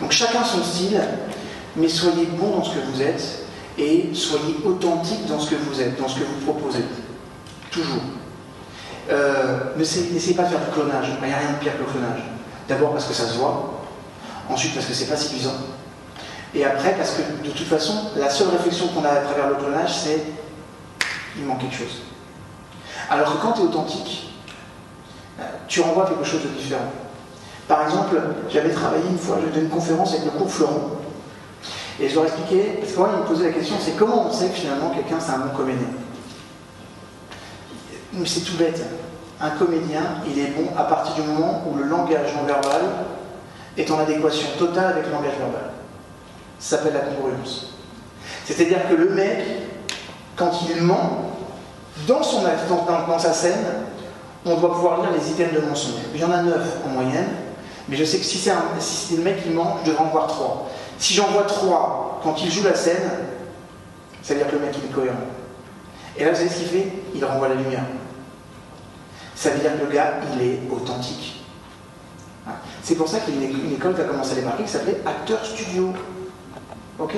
Donc chacun son style, mais soyez bon dans ce que vous êtes et soyez authentique dans ce que vous êtes, dans ce que vous proposez. Toujours. Euh, N'essayez pas de faire du clonage. Il n'y a rien de pire que le clonage. D'abord parce que ça se voit, ensuite parce que c'est pas séduisant, et après parce que de toute façon, la seule réflexion qu'on a à travers le clonage, c'est il manque quelque chose. Alors que quand tu es authentique, euh, tu renvoies quelque chose de différent. Par exemple, j'avais travaillé une fois, j'ai donné une conférence avec le cours Florent, et je leur expliquais, parce que moi, ils me posaient la question, c'est comment on sait que finalement quelqu'un c'est un bon comédien? C'est tout bête. Un comédien, il est bon à partir du moment où le langage non verbal est en adéquation totale avec le langage verbal. S'appelle la congruence. C'est-à-dire que le mec, quand il ment, dans, son, dans, dans sa scène, on doit pouvoir lire les items de mensonge. Il y en a neuf en moyenne, mais je sais que si c'est si le mec qui ment, je devrais en voir trois. Si j'en vois trois quand il joue la scène, ça veut dire que le mec il est cohérent. Et là, vous savez ce qu'il fait? Il renvoie la lumière. Ça veut dire que le gars, il est authentique. Hein? C'est pour ça qu'il y a une école qui a commencé à démarquer qui s'appelait Acteur Studio. Ok?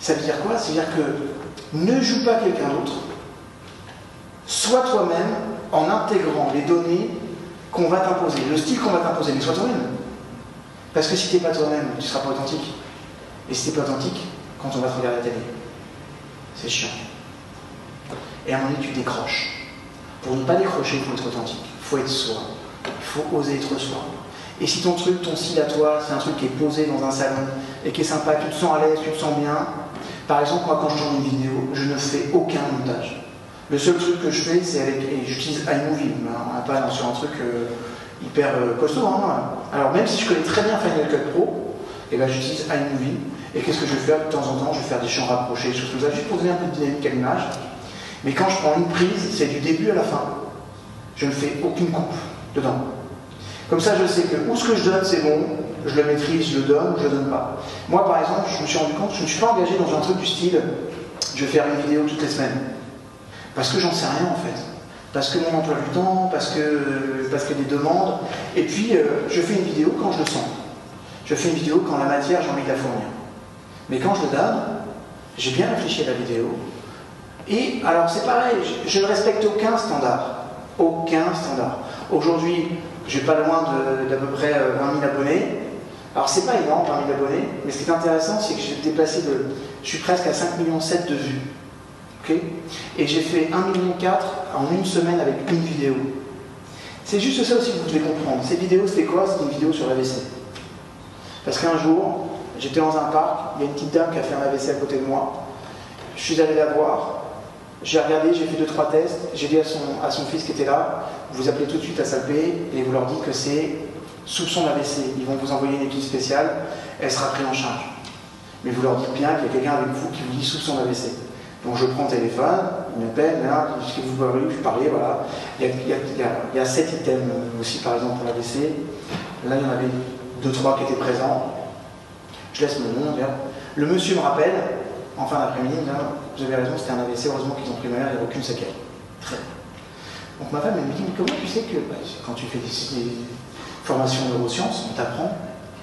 Ça veut dire quoi? Ça veut dire que ne joue pas quelqu'un d'autre. Sois toi-même en intégrant les données qu'on va t'imposer, le style qu'on va t'imposer, mais sois toi-même. Parce que si tu n'es pas toi-même, tu ne seras pas authentique. Et si c'est pas authentique, quand on va te regarder la télé, c'est chiant. Et à un moment donné, tu décroches. Pour ne pas décrocher, il faut être authentique. Il faut être soi. Il faut oser être soi. Et si ton truc, ton style à toi, c'est un truc qui est posé dans un salon et qui est sympa, tu te sens à l'aise, tu te sens bien. Par exemple, moi, quand je tourne une vidéo, je ne fais aucun montage. Le seul truc que je fais, c'est avec. Et j'utilise iMovie, on n'a pas sur un truc euh, hyper euh, costaud. Hein. Alors, même si je connais très bien Final Cut Pro, eh ben, j'utilise iMovie. Et qu'est-ce que je vais faire? De temps en temps Je vais faire des champs rapprochés, choses comme ça, juste pour donner un peu de dynamique à l'image. Mais quand je prends une prise, c'est du début à la fin. Je ne fais aucune coupe dedans. Comme ça, je sais que où ce que je donne, c'est bon, je le maîtrise, je le donne ou je le donne pas. Moi, par exemple, je me suis rendu compte, je ne suis pas engagé dans un truc du style, je vais faire une vidéo toutes les semaines. Parce que j'en sais rien en fait. Parce que mon emploi du temps, parce que parce a des demandes. Et puis, euh, je fais une vidéo quand je le sens. Je fais une vidéo quand la matière, j'ai envie de la fournir. Mais quand je le donne, j'ai bien réfléchi à la vidéo. Et alors, c'est pareil, je, ne respecte aucun standard. Aucun standard. Aujourd'hui, j'ai pas loin d'à peu près 20 euh, 000 abonnés. Alors, c'est pas énorme, 20 000 abonnés, mais ce qui est intéressant, c'est que j'ai déplacé de. Je suis presque à 5,7 millions de vues. Et j'ai fait 1,4 million en une semaine avec une vidéo. C'est juste ça aussi que vous devez comprendre. Ces vidéos, c'était quoi? C'était une vidéo sur l'AVC. Parce qu'un jour, j'étais dans un parc, il y a une petite dame qui a fait un AVC à côté de moi. Je suis allé la voir, j'ai regardé, j'ai fait deux trois tests, j'ai dit à son, à son fils qui était là, vous appelez tout de suite à Salpé et vous leur dites que c'est soupçon d'AVC. Ils vont vous envoyer une équipe spéciale, elle sera prise en charge. Mais vous leur dites bien qu'il y a quelqu'un avec vous qui vous dit soupçon d'AVC. Donc je prends le téléphone, il m'appelle, là, ce que vous voulez, je parlais, voilà. Il y, a, sept items aussi, par exemple, pour l'AVC. Là, il y en avait deux, trois qui étaient présents. Je laisse mon nom, Le monsieur me rappelle, en fin d'après-midi, vous avez raison, c'était un AVC, heureusement qu'ils ont pris ma mère, il n'y a aucune séquelle. Très bien. Donc ma femme, elle me dit, mais comment tu sais que bah, quand tu fais des, formations de neurosciences, on t'apprend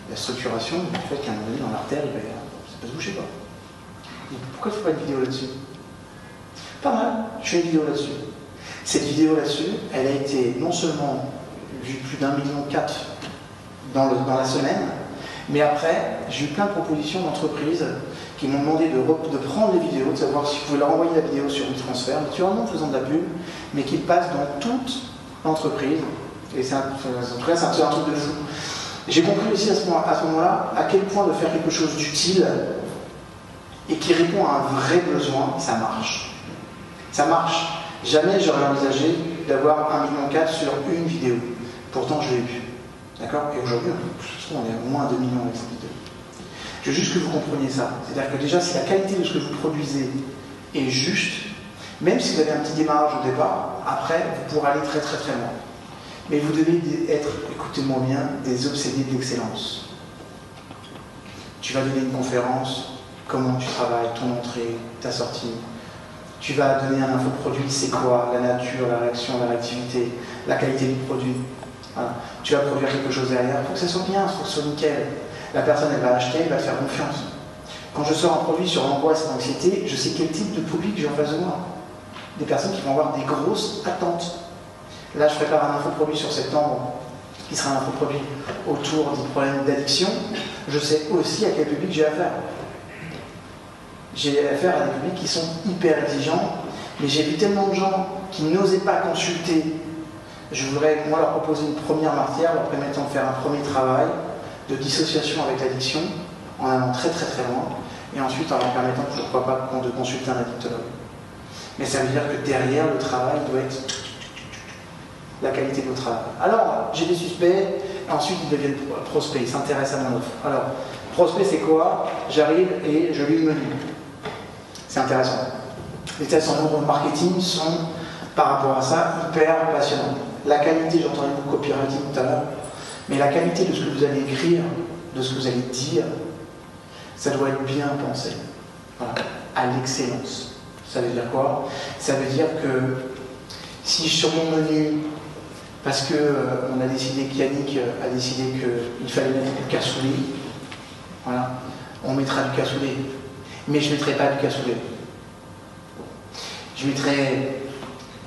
la structuration du fait qu'un moment donné, dans l'artère, il va, ça peut se bouger quoi. pourquoi tu fais pas une vidéo là-dessus? Pas mal, je fais une vidéo là-dessus. Cette vidéo là-dessus, elle a été non seulement vue plus d'un million quatre dans, dans la semaine, mais après, j'ai eu plein de propositions d'entreprises qui m'ont demandé de, de, prendre les vidéos, de savoir si je pouvais leur envoyer la vidéo sur WeTransfer, naturellement en faisant de la pub, mais qu'ils passent dans toute l'entreprise. Et c'est un, en tout cas, un, truc de fou. J'ai compris aussi à ce moment-là à quel point de faire quelque chose d'utile et qui répond à un vrai besoin, ça marche. Ça marche. Jamais j'aurais envisagé d'avoir 1,4 million sur une vidéo. Pourtant, je l'ai vu. D'accord? Et aujourd'hui, on est à moins de 2 millions avec cette vidéo. Je veux juste que vous compreniez ça. C'est-à-dire que déjà, si la qualité de ce que vous produisez est juste, même si vous avez un petit démarrage au départ, après, vous pourrez aller très très très loin. Mais vous devez être, écoutez-moi bien, des obsédés de l'excellence. Tu vas donner une conférence, comment tu travailles, ton entrée, ta sortie. Tu vas donner un infoproduit, c'est quoi La nature, la réaction, la réactivité, la qualité du produit. Tu vas produire quelque chose derrière, il faut que ça soit bien, il faut que ça soit nickel. La personne, elle va acheter, elle va faire confiance. Quand je sors un produit sur l'angoisse et l'anxiété, je sais quel type de public j'ai en face de moi. Des personnes qui vont avoir des grosses attentes. Là, je prépare un infoproduit sur septembre, qui sera un infoproduit autour des problèmes d'addiction. Je sais aussi à quel public j'ai affaire. J'ai affaire à des publics qui sont hyper exigeants, mais j'ai vu tellement de gens qui n'osaient pas consulter je voudrais, moi, leur proposer une première matière, leur permettant de faire un premier travail de dissociation avec l'addiction, en allant très très très loin, et ensuite en leur permettant, pourquoi pas, de consulter un addictologue. Mais ça veut dire que derrière, le travail doit être la qualité de votre travail. Alors, j'ai des suspects, ensuite ils deviennent prospects, ils s'intéressent à mon offre. Alors, prospect, c'est quoi? J'arrive et je lis le menu. C'est intéressant. Les tests en marketing sont, par rapport à ça, hyper passionnants. La qualité, j'entendais beaucoup copywriting tout à l'heure, mais la qualité de ce que vous allez écrire, de ce que vous allez dire, ça doit être bien pensé. Voilà, à l'excellence. Ça veut dire quoi? Ça veut dire que si sur mon menu, parce qu'on euh, a décidé qu'Yannick a décidé qu'il fallait mettre du cassoulet, voilà, on mettra du cassoulet. Mais je ne mettrai pas du cassoulet. Je mettrai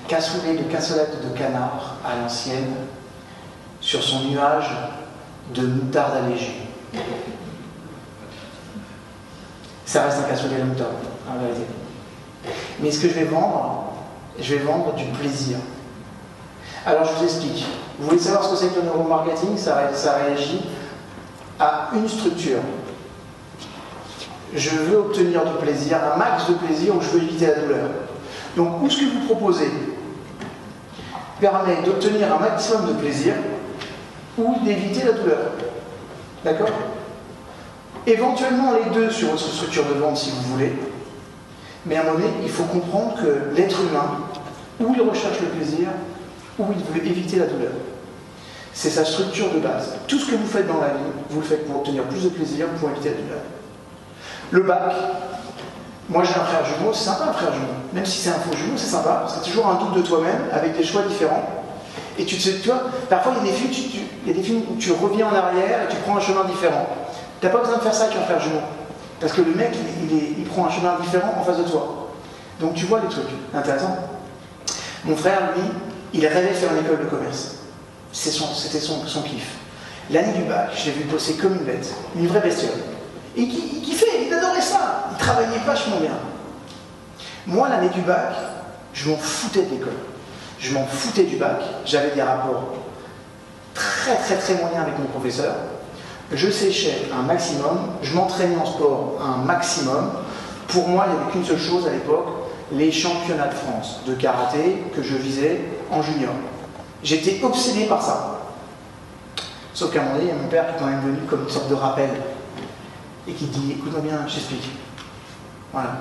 cassoulet de cassolette de canard à l'ancienne sur son nuage de moutarde allégée. Ça reste un cassoulet de moutarde, en vérité. Mais ce que je vais vendre, je vais vendre du plaisir. Alors je vous explique. Vous voulez savoir ce que c'est que le neuromarketing? Ça, ça réagit à une structure. Je veux obtenir du plaisir, un max de plaisir, ou je veux éviter la douleur. Donc, où ce que vous proposez permet d'obtenir un maximum de plaisir ou d'éviter la douleur? D'accord? Éventuellement les deux sur votre structure de vente si vous voulez, mais à un moment donné, il faut comprendre que l'être humain, où il recherche le plaisir, où il veut éviter la douleur. C'est sa structure de base. Tout ce que vous faites dans la vie, vous le faites pour obtenir plus de plaisir, pour éviter la douleur. Le bac, moi j'ai un frère jumeau, c'est sympa un frère jumeau. Même si c'est un faux jumeau, c'est sympa. C'est toujours un doute de toi-même avec des choix différents. Et tu, tu vois, parfois il y, a des films, il où tu reviens en arrière et tu prends un chemin différent. Tu n'as pas besoin de faire ça avec un frère jumeau. Parce que le mec, il, prend un chemin différent en face de toi. Donc tu vois des trucs intéressants. Mon frère, lui, il rêvait de faire une école de commerce. C'était son, kiff. L'année du bac, je l'ai vu bosser comme une bête, une vraie bestiole. Et il, kiffait, il adorait ça. Il travaillait vachement bien. Moi, l'année du bac, je m'en foutais de l'école. Je m'en foutais du bac. J'avais des rapports très très très moyens avec mon professeur je séchais un maximum, je m'entraînais en sport un maximum. Pour moi, il n'y avait qu'une seule chose à l'époque, les championnats de France de karaté que je visais en junior. J'étais obsédé par ça. Sauf qu'à un moment donné, il y a mon père qui est quand même venu comme une sorte de rappel et qui dit Écoute-moi bien, je. Voilà.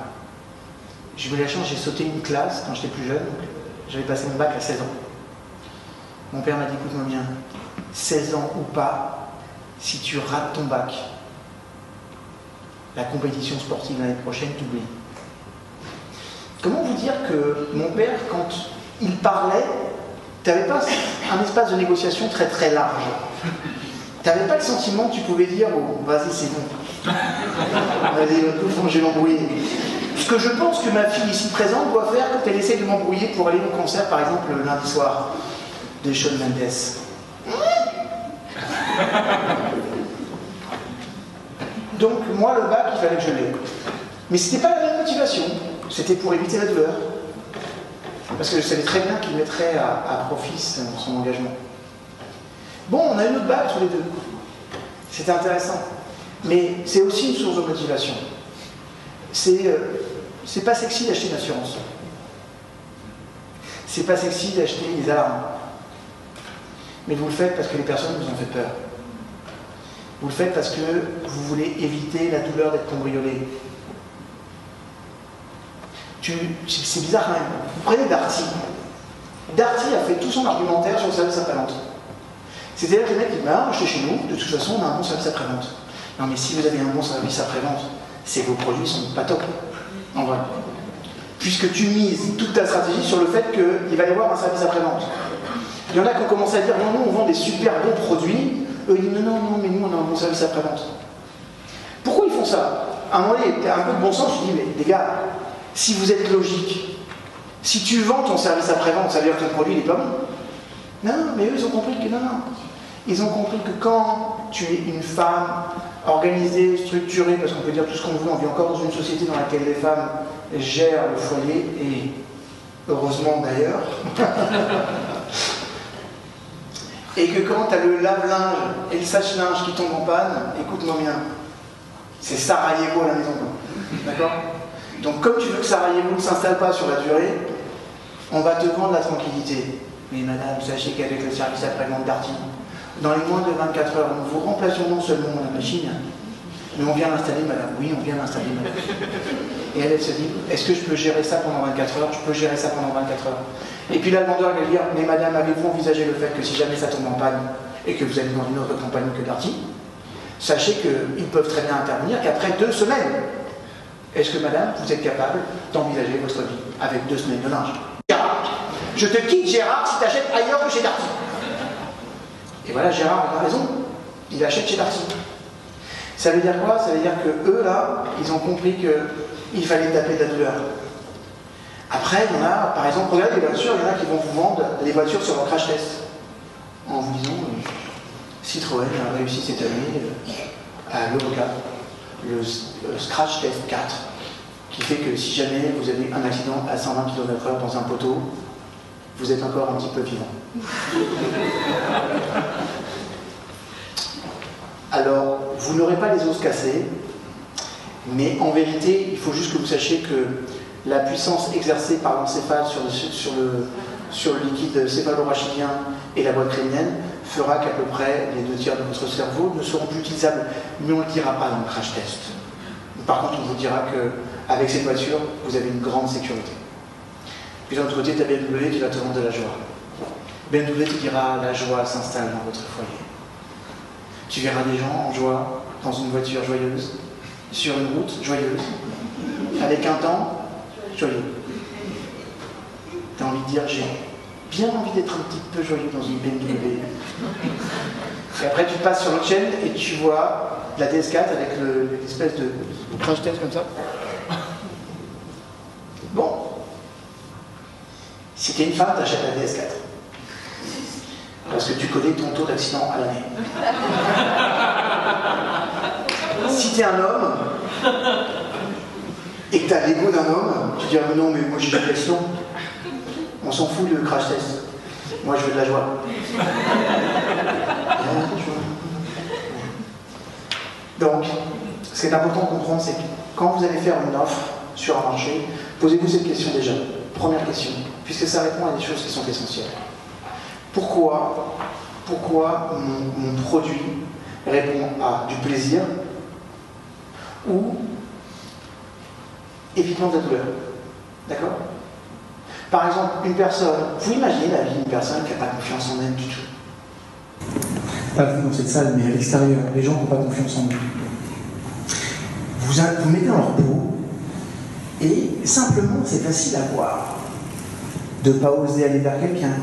J'ai eu la chance, j'ai sauté une classe quand j'étais plus jeune. J'avais passé mon bac à 16 ans. Mon père m'a dit Écoute-moi bien, 16 ans ou pas, si tu rates ton bac, la compétition sportive l'année prochaine t'oublie. Comment vous dire que mon père, quand il parlait, tu n'avais pas un espace de négociation très très large. Tu n'avais pas le sentiment que tu pouvais dire oh, vas-y, c'est bon. Vas-y, je vais m'embrouiller. Ce que je pense que ma fille ici présente doit faire quand elle essaie de m'embrouiller pour aller au concert, par exemple, le lundi soir de Sean Mendes. Donc, moi, le bac, il fallait que je l'aie. Mais ce n'était pas la même motivation. C'était pour éviter la douleur. Parce que je savais très bien qu'il mettrait à, profit son, engagement. Bon, on a une autre bac tous les deux. C'était intéressant. Mais c'est aussi une source de motivation. C'est euh, pas sexy d'acheter une assurance. C'est pas sexy d'acheter des alarmes. Mais vous le faites parce que les personnes vous ont fait peur. Vous le faites parce que vous voulez éviter la douleur d'être cambriolé. C'est bizarre quand même. Vous prenez Darty. Darty a fait tout son argumentaire sur le service après-vente. C'est-à-dire que le mec dit bah, achetez chez nous, de toute façon, on a un bon service après-vente. Non, mais si vous avez un bon service après-vente, c'est que vos produits sont pas top. En vrai. Puisque tu mises toute ta stratégie sur le fait qu'il va y avoir un service après-vente. Il y en a qui ont commencé à dire non, non, on vend des super bons produits, eux, ils disent non, non, mais nous, on a un bon service après-vente. Pourquoi ils font ça? À un moment donné, un peu de bon sens, tu dis, mais les gars, si vous êtes logique, si tu vends ton service après-vente, ça veut dire que ton produit n'est pas bon. Non, mais eux, ils ont compris que non, non. Ils ont compris que quand tu es une femme organisée, structurée, parce qu'on peut dire tout ce qu'on veut, on vit encore dans une société dans laquelle les femmes gèrent le foyer, et heureusement d'ailleurs, et que quand tu as le lave-linge et le sache-linge qui tombent en panne, écoute-moi bien, c'est Sarajevo à la maison. D'accord? Donc comme tu veux que Sarajevo ne s'installe pas sur la durée, on va te vendre la tranquillité. Mais madame, sachez qu'avec le service après-vente d'Arty, dans les moins de 24 heures, nous vous remplaçons non seulement la machine, mais on vient l'installer, madame. Oui, on vient l'installer, madame. Et elle, elle se dit, est-ce que je peux gérer ça pendant 24 heures? Je peux gérer ça pendant 24 heures. Et puis là, le vendeur va dire Mais madame, avez-vous envisagé le fait que si jamais ça tombe en panne et que vous êtes dans une autre compagnie que Darty, sachez qu'ils peuvent très bien intervenir qu'après deux semaines. Est-ce que madame, vous êtes capable d'envisager votre vie avec deux semaines de linge? Gérard, je te quitte Gérard si tu ailleurs que chez Darty. Et voilà, Gérard a raison. Il achète chez Darty. Ça veut dire quoi? Ça veut dire que eux, là, ils ont compris qu'il fallait taper de la douleur. Après, il y en a, par exemple, regardez les voitures, il y en a qui vont vous vendre les voitures sur leur crash test. En vous disant, euh, Citroën a réussi cette année euh, à l'Euroca, le, Scratch Test 4, qui fait que si jamais vous avez un accident à 120 km/h dans un poteau, vous êtes encore un petit peu vivant. Alors, vous n'aurez pas les os cassés, mais en vérité, il faut juste que vous sachiez que la puissance exercée par l'encéphale sur le, sur, le, sur le liquide céphalorachidien et la boîte crânienne fera qu'à peu près les deux tiers de votre cerveau ne seront plus utilisables. Mais on ne le dira pas dans le crash test. Par contre, on vous dira qu'avec cette voiture, vous avez une grande sécurité. Puis d'un autre côté, tu as BMW qui va te vendre de la joie. BMW te dira la joie s'installe dans votre foyer. Tu verras des gens en joie dans une voiture joyeuse, sur une route joyeuse, avec un temps joyeux. Tu as envie de dire j'ai bien envie d'être un petit peu joyeux dans une BMW. Et après tu passes sur l'autre chaîne et tu vois la DS4 avec l'espèce de crash test comme ça. Bon. Si t'es une femme, t'achètes la DS4. Parce que tu connais ton taux d'accident à l'année. si t'es un homme, et que t'as l'ego d'un homme, tu dis ah non mais moi j'ai des questions. On s'en fout le crash test. Moi je veux de la joie. Donc, ce qui est important de comprendre, c'est que quand vous allez faire une offre sur un marché, posez-vous cette question déjà. Première question, puisque ça répond à des choses qui sont essentielles. Pourquoi, pourquoi mon, produit répond à du plaisir ou évitement de la douleur? D'accord? Par exemple, une personne, vous imaginez la vie d'une personne qui n'a pas confiance en elle du tout Pas dans cette salle, mais à l'extérieur, les gens n'ont pas confiance en eux. Vous, vous mettez dans leur peau, et simplement, c'est facile à voir. De ne pas oser aller vers quelqu'un,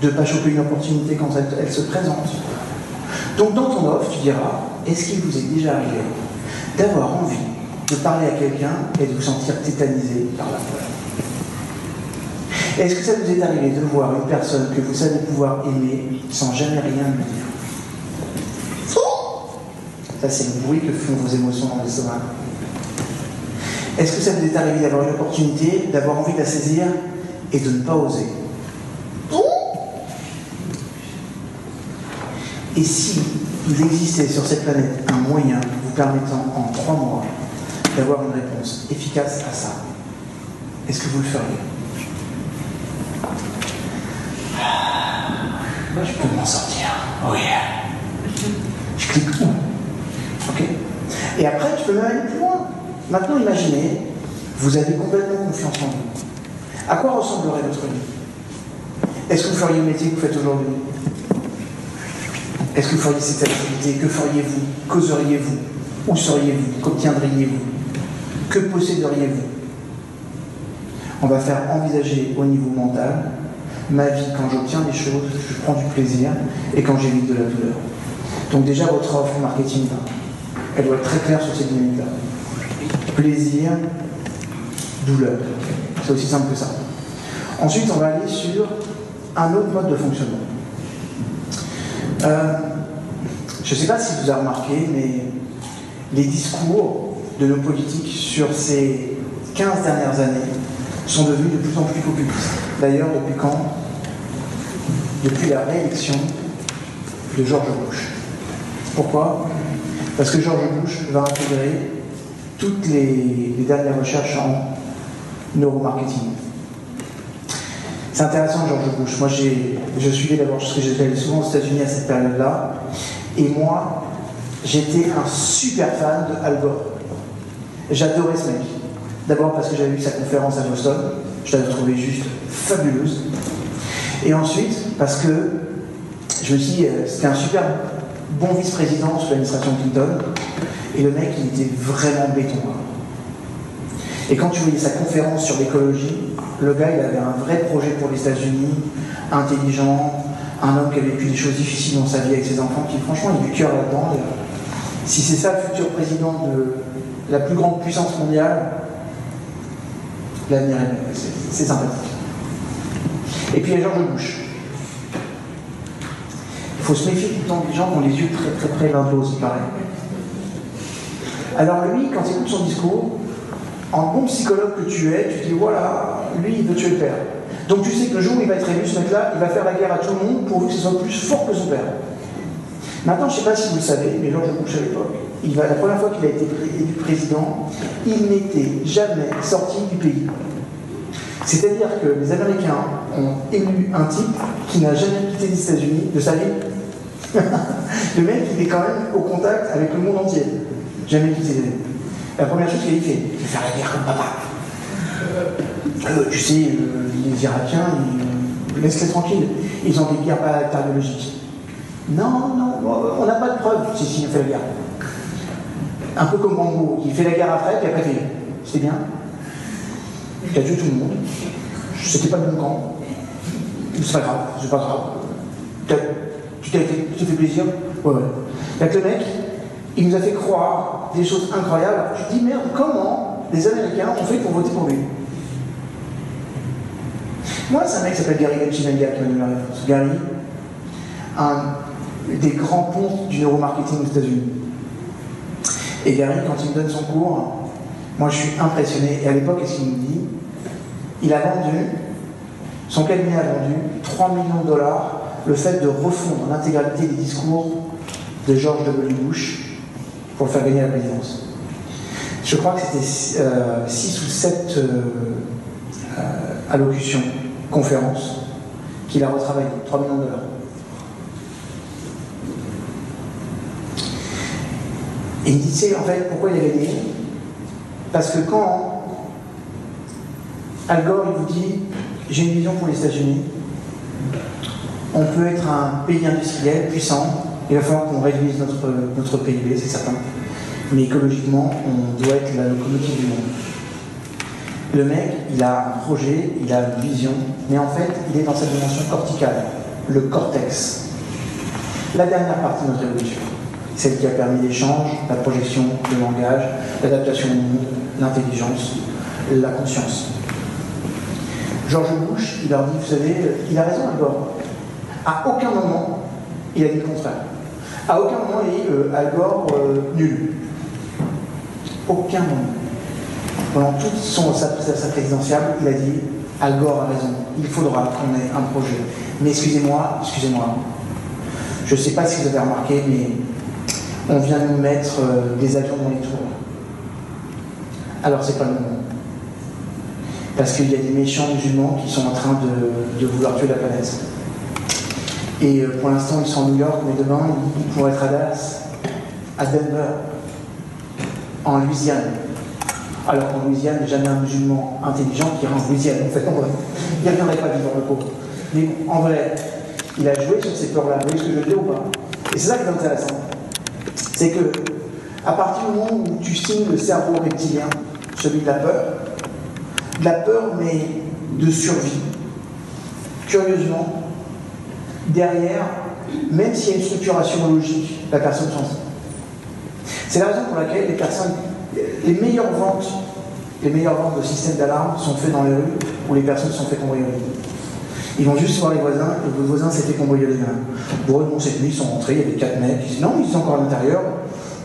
de ne pas choper une opportunité quand elle, se présente. Donc dans ton offre, tu diras, est-ce qu'il vous est déjà arrivé d'avoir envie de parler à quelqu'un et de vous sentir tétanisé par la peur? Est-ce que ça vous est arrivé de voir une personne que vous savez pouvoir aimer sans jamais rien lui dire Ça, c'est le bruit que font vos émotions dans l'estomac. Est-ce que ça vous est arrivé d'avoir une opportunité, d'avoir envie de la saisir et de ne pas oser Et si il existait sur cette planète un moyen vous permettant en trois mois d'avoir une réponse efficace à ça, est-ce que vous le feriez? Je peux m'en sortir. Oui. Je clique où Ok. Et après, tu peux même aller plus loin. Maintenant, imaginez, vous avez complètement confiance en vous. À quoi ressemblerait votre vie? Est-ce que vous feriez le métier que vous faites aujourd'hui? Est-ce que vous feriez cette activité? Que feriez-vous? Qu'oseriez-vous Où seriez-vous? Qu'obtiendriez-vous? Que posséderiez-vous On va faire envisager au niveau mental ma vie quand j'obtiens des choses, je prends du plaisir et quand j'évite de la douleur. Donc déjà votre offre marketing, elle doit être très claire sur cette dynamique-là. Plaisir, douleur. C'est aussi simple que ça. Ensuite, on va aller sur un autre mode de fonctionnement. Euh, je ne sais pas si vous avez remarqué, mais les discours de nos politiques sur ces 15 dernières années sont devenus de plus en plus populistes. D'ailleurs, depuis quand Depuis la réélection de George Bush. Pourquoi? Parce que George Bush va intégrer toutes les, dernières recherches en neuromarketing. C'est intéressant, George Bush. Moi, je suivais d'abord ce que j'étais souvent aux États-Unis à cette période-là. Et moi, j'étais un super fan de Al Gore. J'adorais ce mec. D'abord parce que j'avais vu sa conférence à Boston. Je l'avais trouvé juste fabuleuse. Et ensuite, parce que je me suis dit, euh, c'était un super bon vice-président sous l'administration Clinton. Et le mec, il était vraiment béton. Et quand tu voyais sa conférence sur l'écologie, le gars, il avait un vrai projet pour les États-Unis, intelligent, un homme qui avait vécu des choses difficiles dans sa vie avec ses enfants, qui franchement, il a du cœur là-dedans. Si c'est ça le futur président de la plus grande puissance mondiale, l'avenir est c'est sympathique. Et puis il y a George Bush. Il faut se méfier tout le temps des gens ont les yeux très très près l'un de l'autre, il paraît. Alors lui, quand il écoute son discours, en bon psychologue que tu es, tu te dis voilà, lui il veut tuer le père. Donc tu sais que le jour où il va être élu, ce mec-là, il va faire la guerre à tout le monde pourvu que ce soit plus fort que son père. Maintenant, je ne sais pas si vous le savez, mais George Bush à l'époque, il va, la première fois qu'il a été élu président, il n'était jamais sorti du pays. C'est-à-dire que les Américains ont élu un type qui n'a jamais quitté les États-Unis de sa vie. le mec, il est quand même au contact avec le monde entier. Jamais quitté. La première chose qu'il a fait, c'est faire la guerre comme papa. Euh, tu sais, les Irakiens, ils, laisse-les tranquilles. Ils ont des guerres bactériologiques. Non, non, on n'a pas de preuve si, si, il fait la guerre. Un peu comme Rambo, il fait la guerre après, puis après, c'est bien. Il a tué tout le monde. C'était pas le bon camp. C'est pas grave, c'est pas grave. Tu t'es fait, plaisir? Ouais, ouais. Le mec, il nous a fait croire des choses incroyables. Je dis merde, comment les Américains ont fait pour voter pour lui? Moi, c'est un mec qui s'appelle Gary Gachinanga qui m'a donné la réponse. Gary, un des grands ponts du neuromarketing aux États-Unis. Et Gary, quand il me donne son cours, moi je suis impressionné. Et à l'époque, qu'est-ce qu'il me dit? Il a vendu, son cabinet a vendu 3 millions de dollars le fait de refondre l'intégralité des discours de George W. Bush pour faire gagner la présidence. Je crois que c'était 6 euh, ou 7 euh, euh, allocutions, conférences, qu'il a retravaillé, 3 millions de dollars. Et il dit, en fait, pourquoi il a gagné Parce que quand Al Gore vous dit, j'ai une vision pour les États-Unis, on peut être un pays industriel puissant, il va falloir qu'on réduise notre, notre PIB, c'est certain, mais écologiquement, on doit être la locomotive du monde. Le mec, il a un projet, il a une vision, mais en fait, il est dans sa dimension corticale, le cortex, la dernière partie de notre évolution celle qui a permis l'échange, la projection, le langage, l'adaptation au monde, l'intelligence, la conscience. George Bush, il leur dit, vous savez, il a raison Al Gore. À aucun moment, il a dit le contraire. À aucun moment, il a dit euh, Al Gore euh, nul. Aucun moment. Pendant toute son, sa, sa présidentielle, il a dit Al Gore a raison, il faudra qu'on ait un projet. Mais excusez-moi, excusez-moi, je ne sais pas si vous avez remarqué, mais on vient nous mettre euh, des avions dans les tours. Alors c'est pas le moment. Parce qu'il y a des méchants musulmans qui sont en train de, vouloir tuer la planète. Et euh, pour l'instant, ils sont à New York, mais demain, ils pourraient être à Dallas, à Denver, en Louisiane. Alors qu'en Louisiane, il n'y a jamais un musulman intelligent qui rentre en Louisiane. En fait, il ne reviendrait pas vivre le pauvre. Mais en vrai, il a joué sur ces peurs-là. Vous voyez ce que je veux dire ou pas? Et c'est ça qui est intéressant c'est que à partir du moment où tu signes le cerveau reptilien, celui de la peur, de la peur mais de survie, curieusement, derrière, même s'il y a une structuration logique, la personne change. C'est la raison pour laquelle les personnes, les meilleures ventes, les meilleures ventes de systèmes d'alarme sont faites dans les rues où les personnes sont faites cambrioler. Ils vont juste voir les voisins, et les voisins s'étaient cambriolés. Bon, bon, cette nuit, ils sont rentrés, il y avait quatre mecs, ils disent non, ils sont encore à l'intérieur,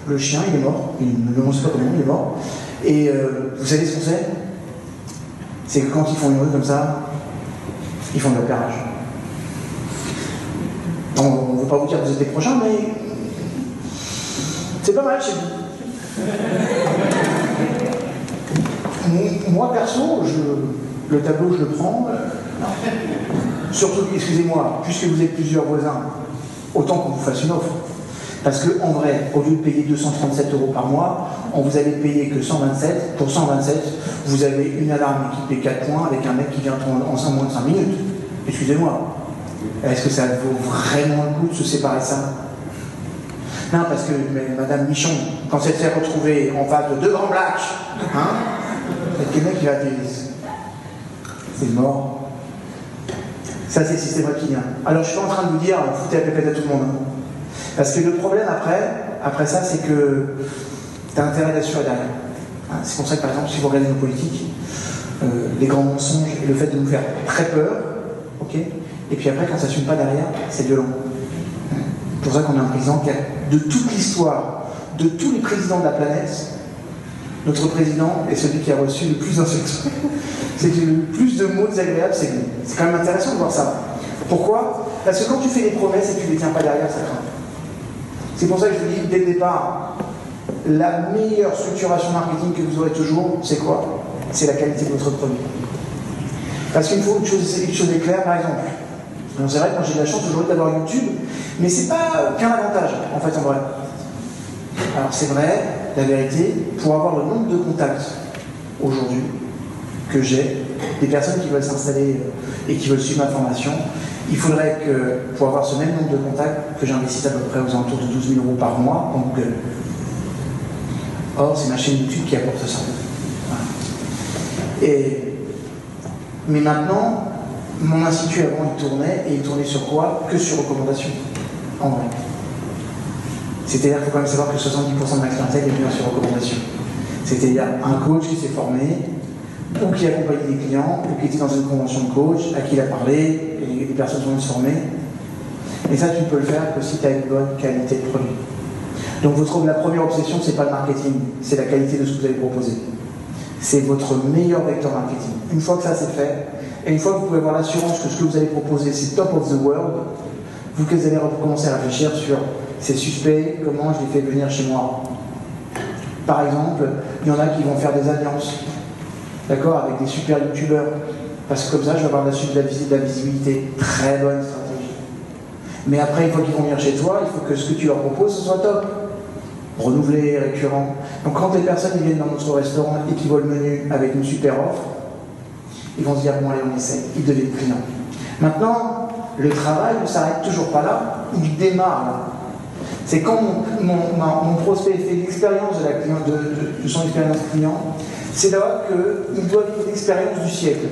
le chien, il est mort, il ne sait pas comment, il est mort. Et euh, vous savez ce qu'on sait? C'est que quand ils font une rue comme ça, ils font de l'opérage. On ne veut pas vous dire que vous êtes les prochains, mais c'est pas mal chez vous. Moi, perso, je, le tableau, je le prends. Surtout, excusez-moi, puisque vous êtes plusieurs voisins, autant qu'on vous fasse une offre. Parce que en vrai, au lieu de payer 237 euros par mois, on vous avait payé que 127. Pour 127, vous avez une alarme équipée 4 points avec un mec qui vient en moins de 5 minutes. Excusez-moi. Est-ce que ça vaut vraiment le coup de se séparer de ça? Non, parce que Madame Michon, quand elle s'est retrouvée en face de deux grands blacks, hein, le mec qui va dire c'est mort. Ça, c'est le système reptilien. Alors, je suis pas en train de vous dire, foutez la pépette à tout le monde. Hein. Parce que le problème après, après ça, c'est que tu as intérêt d'assurer derrière. Hein, c'est pour ça que, par exemple, si vous regardez nos politiques, euh, les grands mensonges et le fait de nous faire très peur, ok Et puis après, quand ça ne s'assume pas derrière, c'est violent. C'est pour ça qu'on a un président qui a, de toute l'histoire, de tous les présidents de la planète, notre président est celui qui a reçu le plus d'insultes. c'est le plus de mots désagréables, c'est. C'est quand même intéressant de voir ça. Pourquoi? Parce que quand tu fais des promesses et que tu ne les tiens pas derrière, ça craint. C'est pour ça que je vous dis dès le départ, la meilleure structuration marketing que vous aurez toujours, c'est quoi? C'est la qualité de votre produit. Parce qu'il faut une chose, une chose est par exemple. C'est vrai que moi j'ai la chance aujourd'hui d'avoir YouTube, mais c'est pas qu'un avantage, en fait, en vrai. Alors c'est vrai, la vérité, pour avoir le nombre de contacts aujourd'hui que j'ai, des personnes qui veulent s'installer euh, et qui veulent suivre ma formation, il faudrait que, pour avoir ce même nombre de contacts, que j'investisse à peu près aux alentours de 12 000 euros par mois en Google. Or, c'est ma chaîne YouTube qui apporte ça. Mais maintenant, mon institut avant, il tournait, et il tournait sur quoi? Que sur recommandation, en vrai. C'est-à-dire qu'il faut quand même savoir que 70% de ma clientèle est bien sur recommandation. C'est-à-dire un coach qui s'est formé, ou qui accompagnait des clients, ou qui était dans une convention de coach, à qui il a parlé, et les personnes sont se former. Et ça, tu ne peux le faire que si tu as une bonne qualité de produit. Donc votre, la première obsession, ce n'est pas le marketing, c'est la qualité de ce que vous allez proposer. C'est votre meilleur vecteur marketing. Une fois que ça c'est fait, et une fois que vous pouvez avoir l'assurance que ce que vous allez proposer, c'est top of the world, vous allez commencer à réfléchir sur ces suspects, comment je les fais venir chez moi. Par exemple, il y en a qui vont faire des alliances, d'accord, avec des super youtubeurs, parce que comme ça, je vais avoir de la, de la visibilité. Très bonne stratégie. Mais après, une fois qu'ils vont venir chez toi, il faut que ce que tu leur proposes, ce soit top renouvelé, récurrent. Donc quand les personnes viennent dans notre restaurant et qui voient le menu avec une super offre, ils vont se dire bon allez on essaie, ils deviennent clients. Maintenant, le travail ne s'arrête toujours pas là, il démarre là. C'est quand mon, prospect fait l'expérience de, de, de, son expérience client, c'est là qu'il doit vivre l'expérience du siècle.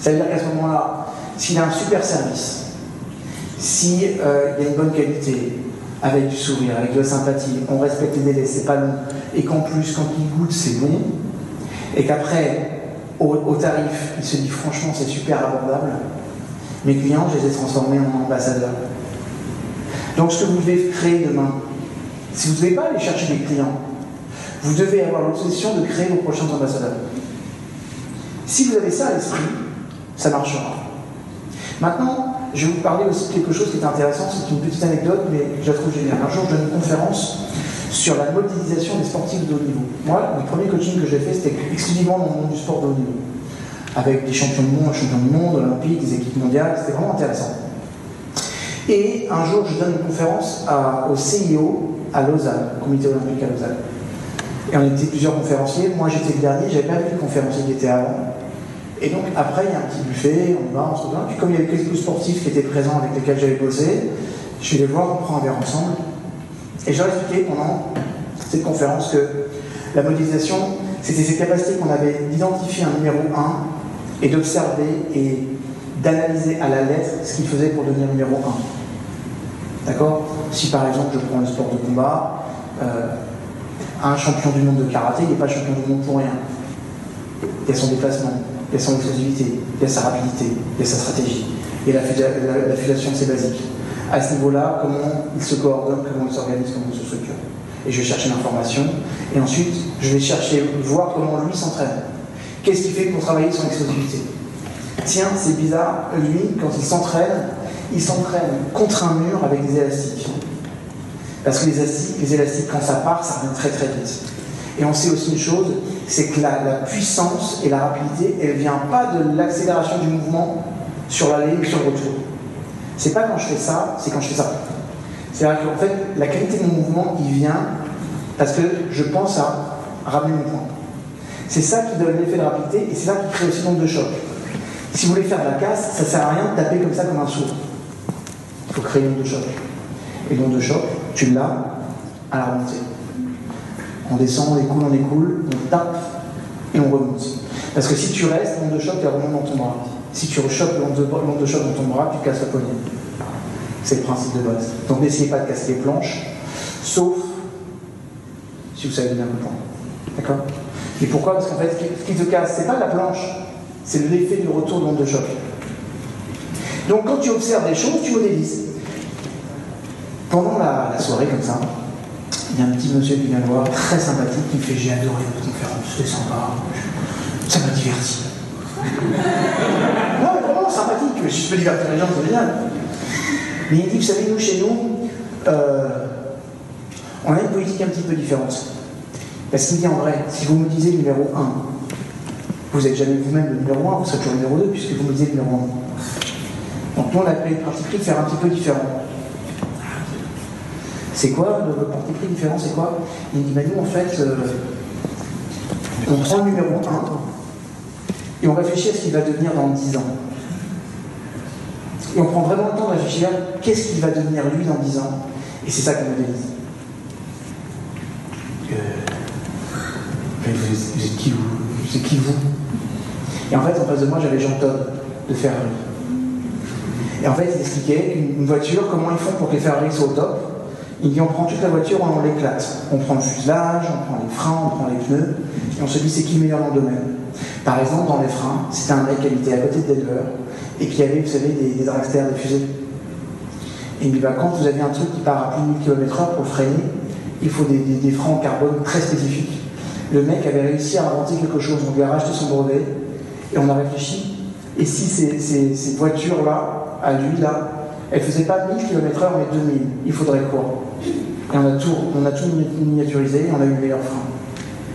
C'est-à-dire qu'à ce moment-là, s'il a un super service, s'il euh, a une bonne qualité, avec du sourire, avec de la sympathie, on respecte les délais, c'est pas long, et qu'en plus, quand il goûte, c'est bon, et qu'après, au, tarif, il se dit franchement, c'est super abordable, mes clients, je les ai transformés en ambassadeurs. Donc, ce que vous devez créer demain, si vous ne devez pas aller chercher des clients, vous devez avoir l'obsession de créer vos prochains ambassadeurs. Si vous avez ça à l'esprit, ça marchera. Maintenant, je vais vous parler aussi de quelque chose qui est intéressant, c'est une petite anecdote, mais je la trouve géniale. Un jour, je donne une conférence sur la modélisation des sportifs de haut niveau. Moi, le premier coaching que j'ai fait, c'était exclusivement dans le monde du sport de haut niveau. Avec des champions du monde, champions du monde, olympiques, des équipes mondiales, c'était vraiment intéressant. Et un jour, je donne une conférence au CIO à Lausanne, au comité olympique à Lausanne. Et on était plusieurs conférenciers. Moi, j'étais le dernier, j'avais pas vu le conférencier qui était avant. Et donc après, il y a un petit buffet, on va, on se rejoint. Puis comme il y avait quelques sportifs qui étaient présents avec lesquels j'avais bossé, je suis allé voir, on prend un verre ensemble. Et j'ai expliqué pendant cette conférence que la modélisation, c'était ces capacités qu'on avait d'identifier un numéro 1 et d'observer et d'analyser à la lettre ce qu'il faisait pour devenir numéro 1. D'accord? Si par exemple je prends le sport de combat, euh, un champion du monde de karaté, il n'est pas champion du monde pour rien. Il y a son déplacement, il y a son exclusivité, il y a sa rapidité, il y a sa stratégie, et la, la, c'est basique. À ce niveau-là, comment il se coordonne, comment il s'organise, comment il se structure. Et je vais chercher l'information, et ensuite je vais chercher, voir comment lui s'entraîne. Qu'est-ce qu'il fait pour travailler son exclusivité Tiens, c'est bizarre, lui, quand il s'entraîne, il s'entraîne contre un mur avec des élastiques. Parce que les élastiques, les élastiques, quand ça part, ça revient très très vite. Et on sait aussi une chose, c'est que la, puissance et la rapidité, elle ne vient pas de l'accélération du mouvement sur l'aller ou sur le retour. C'est pas quand je fais ça, c'est quand je fais ça. C'est-à-dire qu'en fait, la qualité de mon mouvement, il vient parce que je pense à ramener mon point. C'est ça qui donne l'effet de rapidité et c'est ça qui crée aussi l'onde de choc. Si vous voulez faire de la casse, ça ne sert à rien de taper comme ça comme un sourd. Il faut créer une onde de choc. Et l'onde de choc, tu l'as à la remontée. On descend, on écoule, on écoule, on tape et on remonte. Parce que si tu restes, l'onde de choc, elle remonte dans ton bras. Si tu rechoques l'onde de, choc dans ton bras, tu casses la poignée. C'est le principe de base. Donc n'essayez pas de casser les planches, sauf si vous savez de poing. D'accord? Et pourquoi? Parce qu'en fait, ce qui te casse, c'est pas la planche, c'est l'effet du retour de l'onde de choc. Donc quand tu observes des choses, tu modélises. Pendant la soirée, comme ça, il y a un petit monsieur qui vient me voir, très sympathique, qui me fait J'ai adoré votre conférence, c'était sympa, ça m'a diverti. non, mais vraiment sympathique, si je peux divertir les gens, c'est génial. Mais il dit Vous savez, nous, chez nous, euh, On a une politique un petit peu différente. Parce qu'il dit en vrai, si vous me disiez numéro 1, vous n'êtes jamais vous-même le numéro 1, vous serez toujours le numéro 2, puisque vous me disiez le numéro 1. Donc nous, on a pris le parti pris de faire un petit peu différent. C'est quoi le parti pris différent C'est quoi? Il dit, bah, nous, en fait, euh, on prend le numéro 1 et on réfléchit à ce qu'il va devenir dans 10 ans. Et on prend vraiment le temps de réfléchir qu'est-ce qu'il va devenir lui dans 10 ans. Et c'est ça qu'on modélise. Euh, vous, êtes, qui vous? Êtes qui vous? Et en fait, en face de moi, j'avais Jean Todd de Ferrari. Et en fait, il expliquait une voiture, comment ils font pour que les Ferrari soient au top? Il dit on prend toute la voiture, on l'éclate. On prend le fuselage, on prend les freins, on prend les pneus, et on se dit c'est qui le meilleur dans le domaine? Par exemple, dans les freins, c'était un mec qui habitait à côté de Denver et qui avait, vous savez, des, des dragsters, des fusées. Et il dit bah, quand vous avez un truc qui part à plus de 1000 km/h pour freiner, il faut des, freins en carbone très spécifiques. Le mec avait réussi à inventer quelque chose, on lui a racheté son brevet et on a réfléchi. Et si ces, ces voitures-là, à lui, là, elles ne faisaient pas 1000 km/h mais 2000, il faudrait quoi? Et on a tout, on a tout miniaturisé et on a eu le meilleur frein.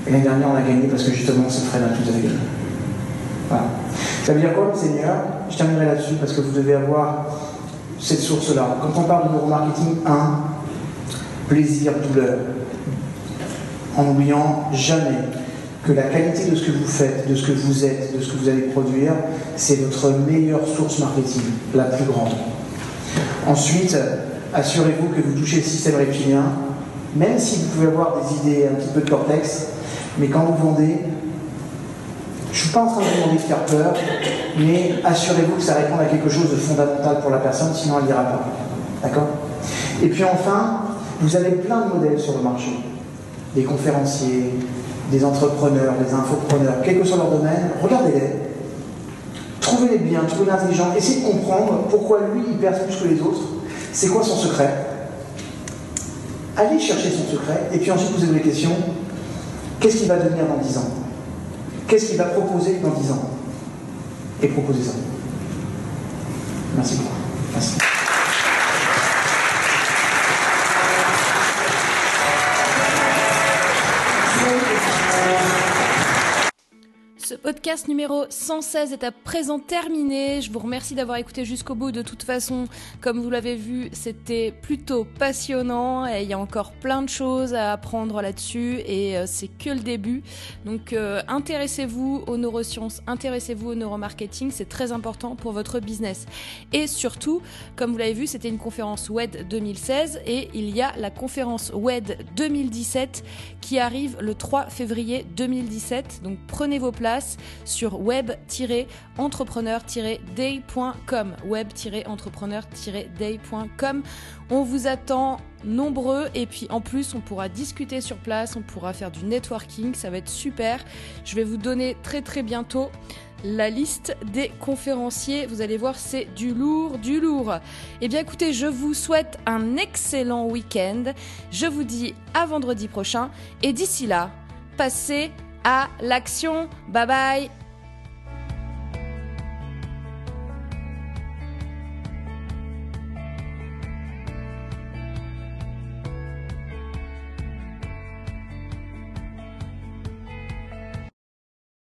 Et l'année dernière, on a gagné parce que justement, ce frein-là, tout avait. Ça veut dire quoi, Seigneur? Je terminerai là-dessus parce que vous devez avoir cette source-là. Quand on parle de neuromarketing, 1, plaisir, douleur. En n'oubliant jamais que la qualité de ce que vous faites, de ce que vous êtes, de ce que vous allez produire, c'est votre meilleure source marketing, la plus grande. Ensuite, assurez-vous que vous touchez le système reptilien, même si vous pouvez avoir des idées un petit peu de cortex, mais quand vous vendez, je ne suis pas en train de vous demander de faire peur, mais assurez-vous que ça répond à quelque chose de fondamental pour la personne, sinon elle n'ira pas. D'accord? Et puis enfin, vous avez plein de modèles sur le marché. Des conférenciers, des entrepreneurs, des infopreneurs, quel que soit leur domaine, regardez-les. Trouvez-les bien, trouvez-les intelligents, essayez de comprendre pourquoi lui il perce plus que les autres. C'est quoi son secret? Allez chercher son secret, et puis ensuite posez-vous les questions. Qu'est-ce qu'il va devenir dans 10 ans? Qu'est-ce qu'il va proposer dans 10 ans? Et proposez ça. Merci beaucoup. Merci. Podcast numéro 116 est à présent terminé. Je vous remercie d'avoir écouté jusqu'au bout. De toute façon, comme vous l'avez vu, c'était plutôt passionnant et il y a encore plein de choses à apprendre là-dessus et euh, c'est que le début. Donc euh, intéressez-vous aux neurosciences, intéressez-vous au neuromarketing, c'est très important pour votre business. Et surtout, comme vous l'avez vu, c'était une conférence WED 2016 et il y a la conférence WED 2017 qui arrive le 3 février 2017. Donc prenez vos places sur web-entrepreneur-day.com. Web-entrepreneur-day.com. On vous attend nombreux et puis en plus on pourra discuter sur place, on pourra faire du networking, ça va être super. Je vais vous donner très très bientôt la liste des conférenciers. Vous allez voir, c'est du lourd, du lourd. Eh bien écoutez, je vous souhaite un excellent week-end. Je vous dis à vendredi prochain et d'ici là, passez à l'action. Bye bye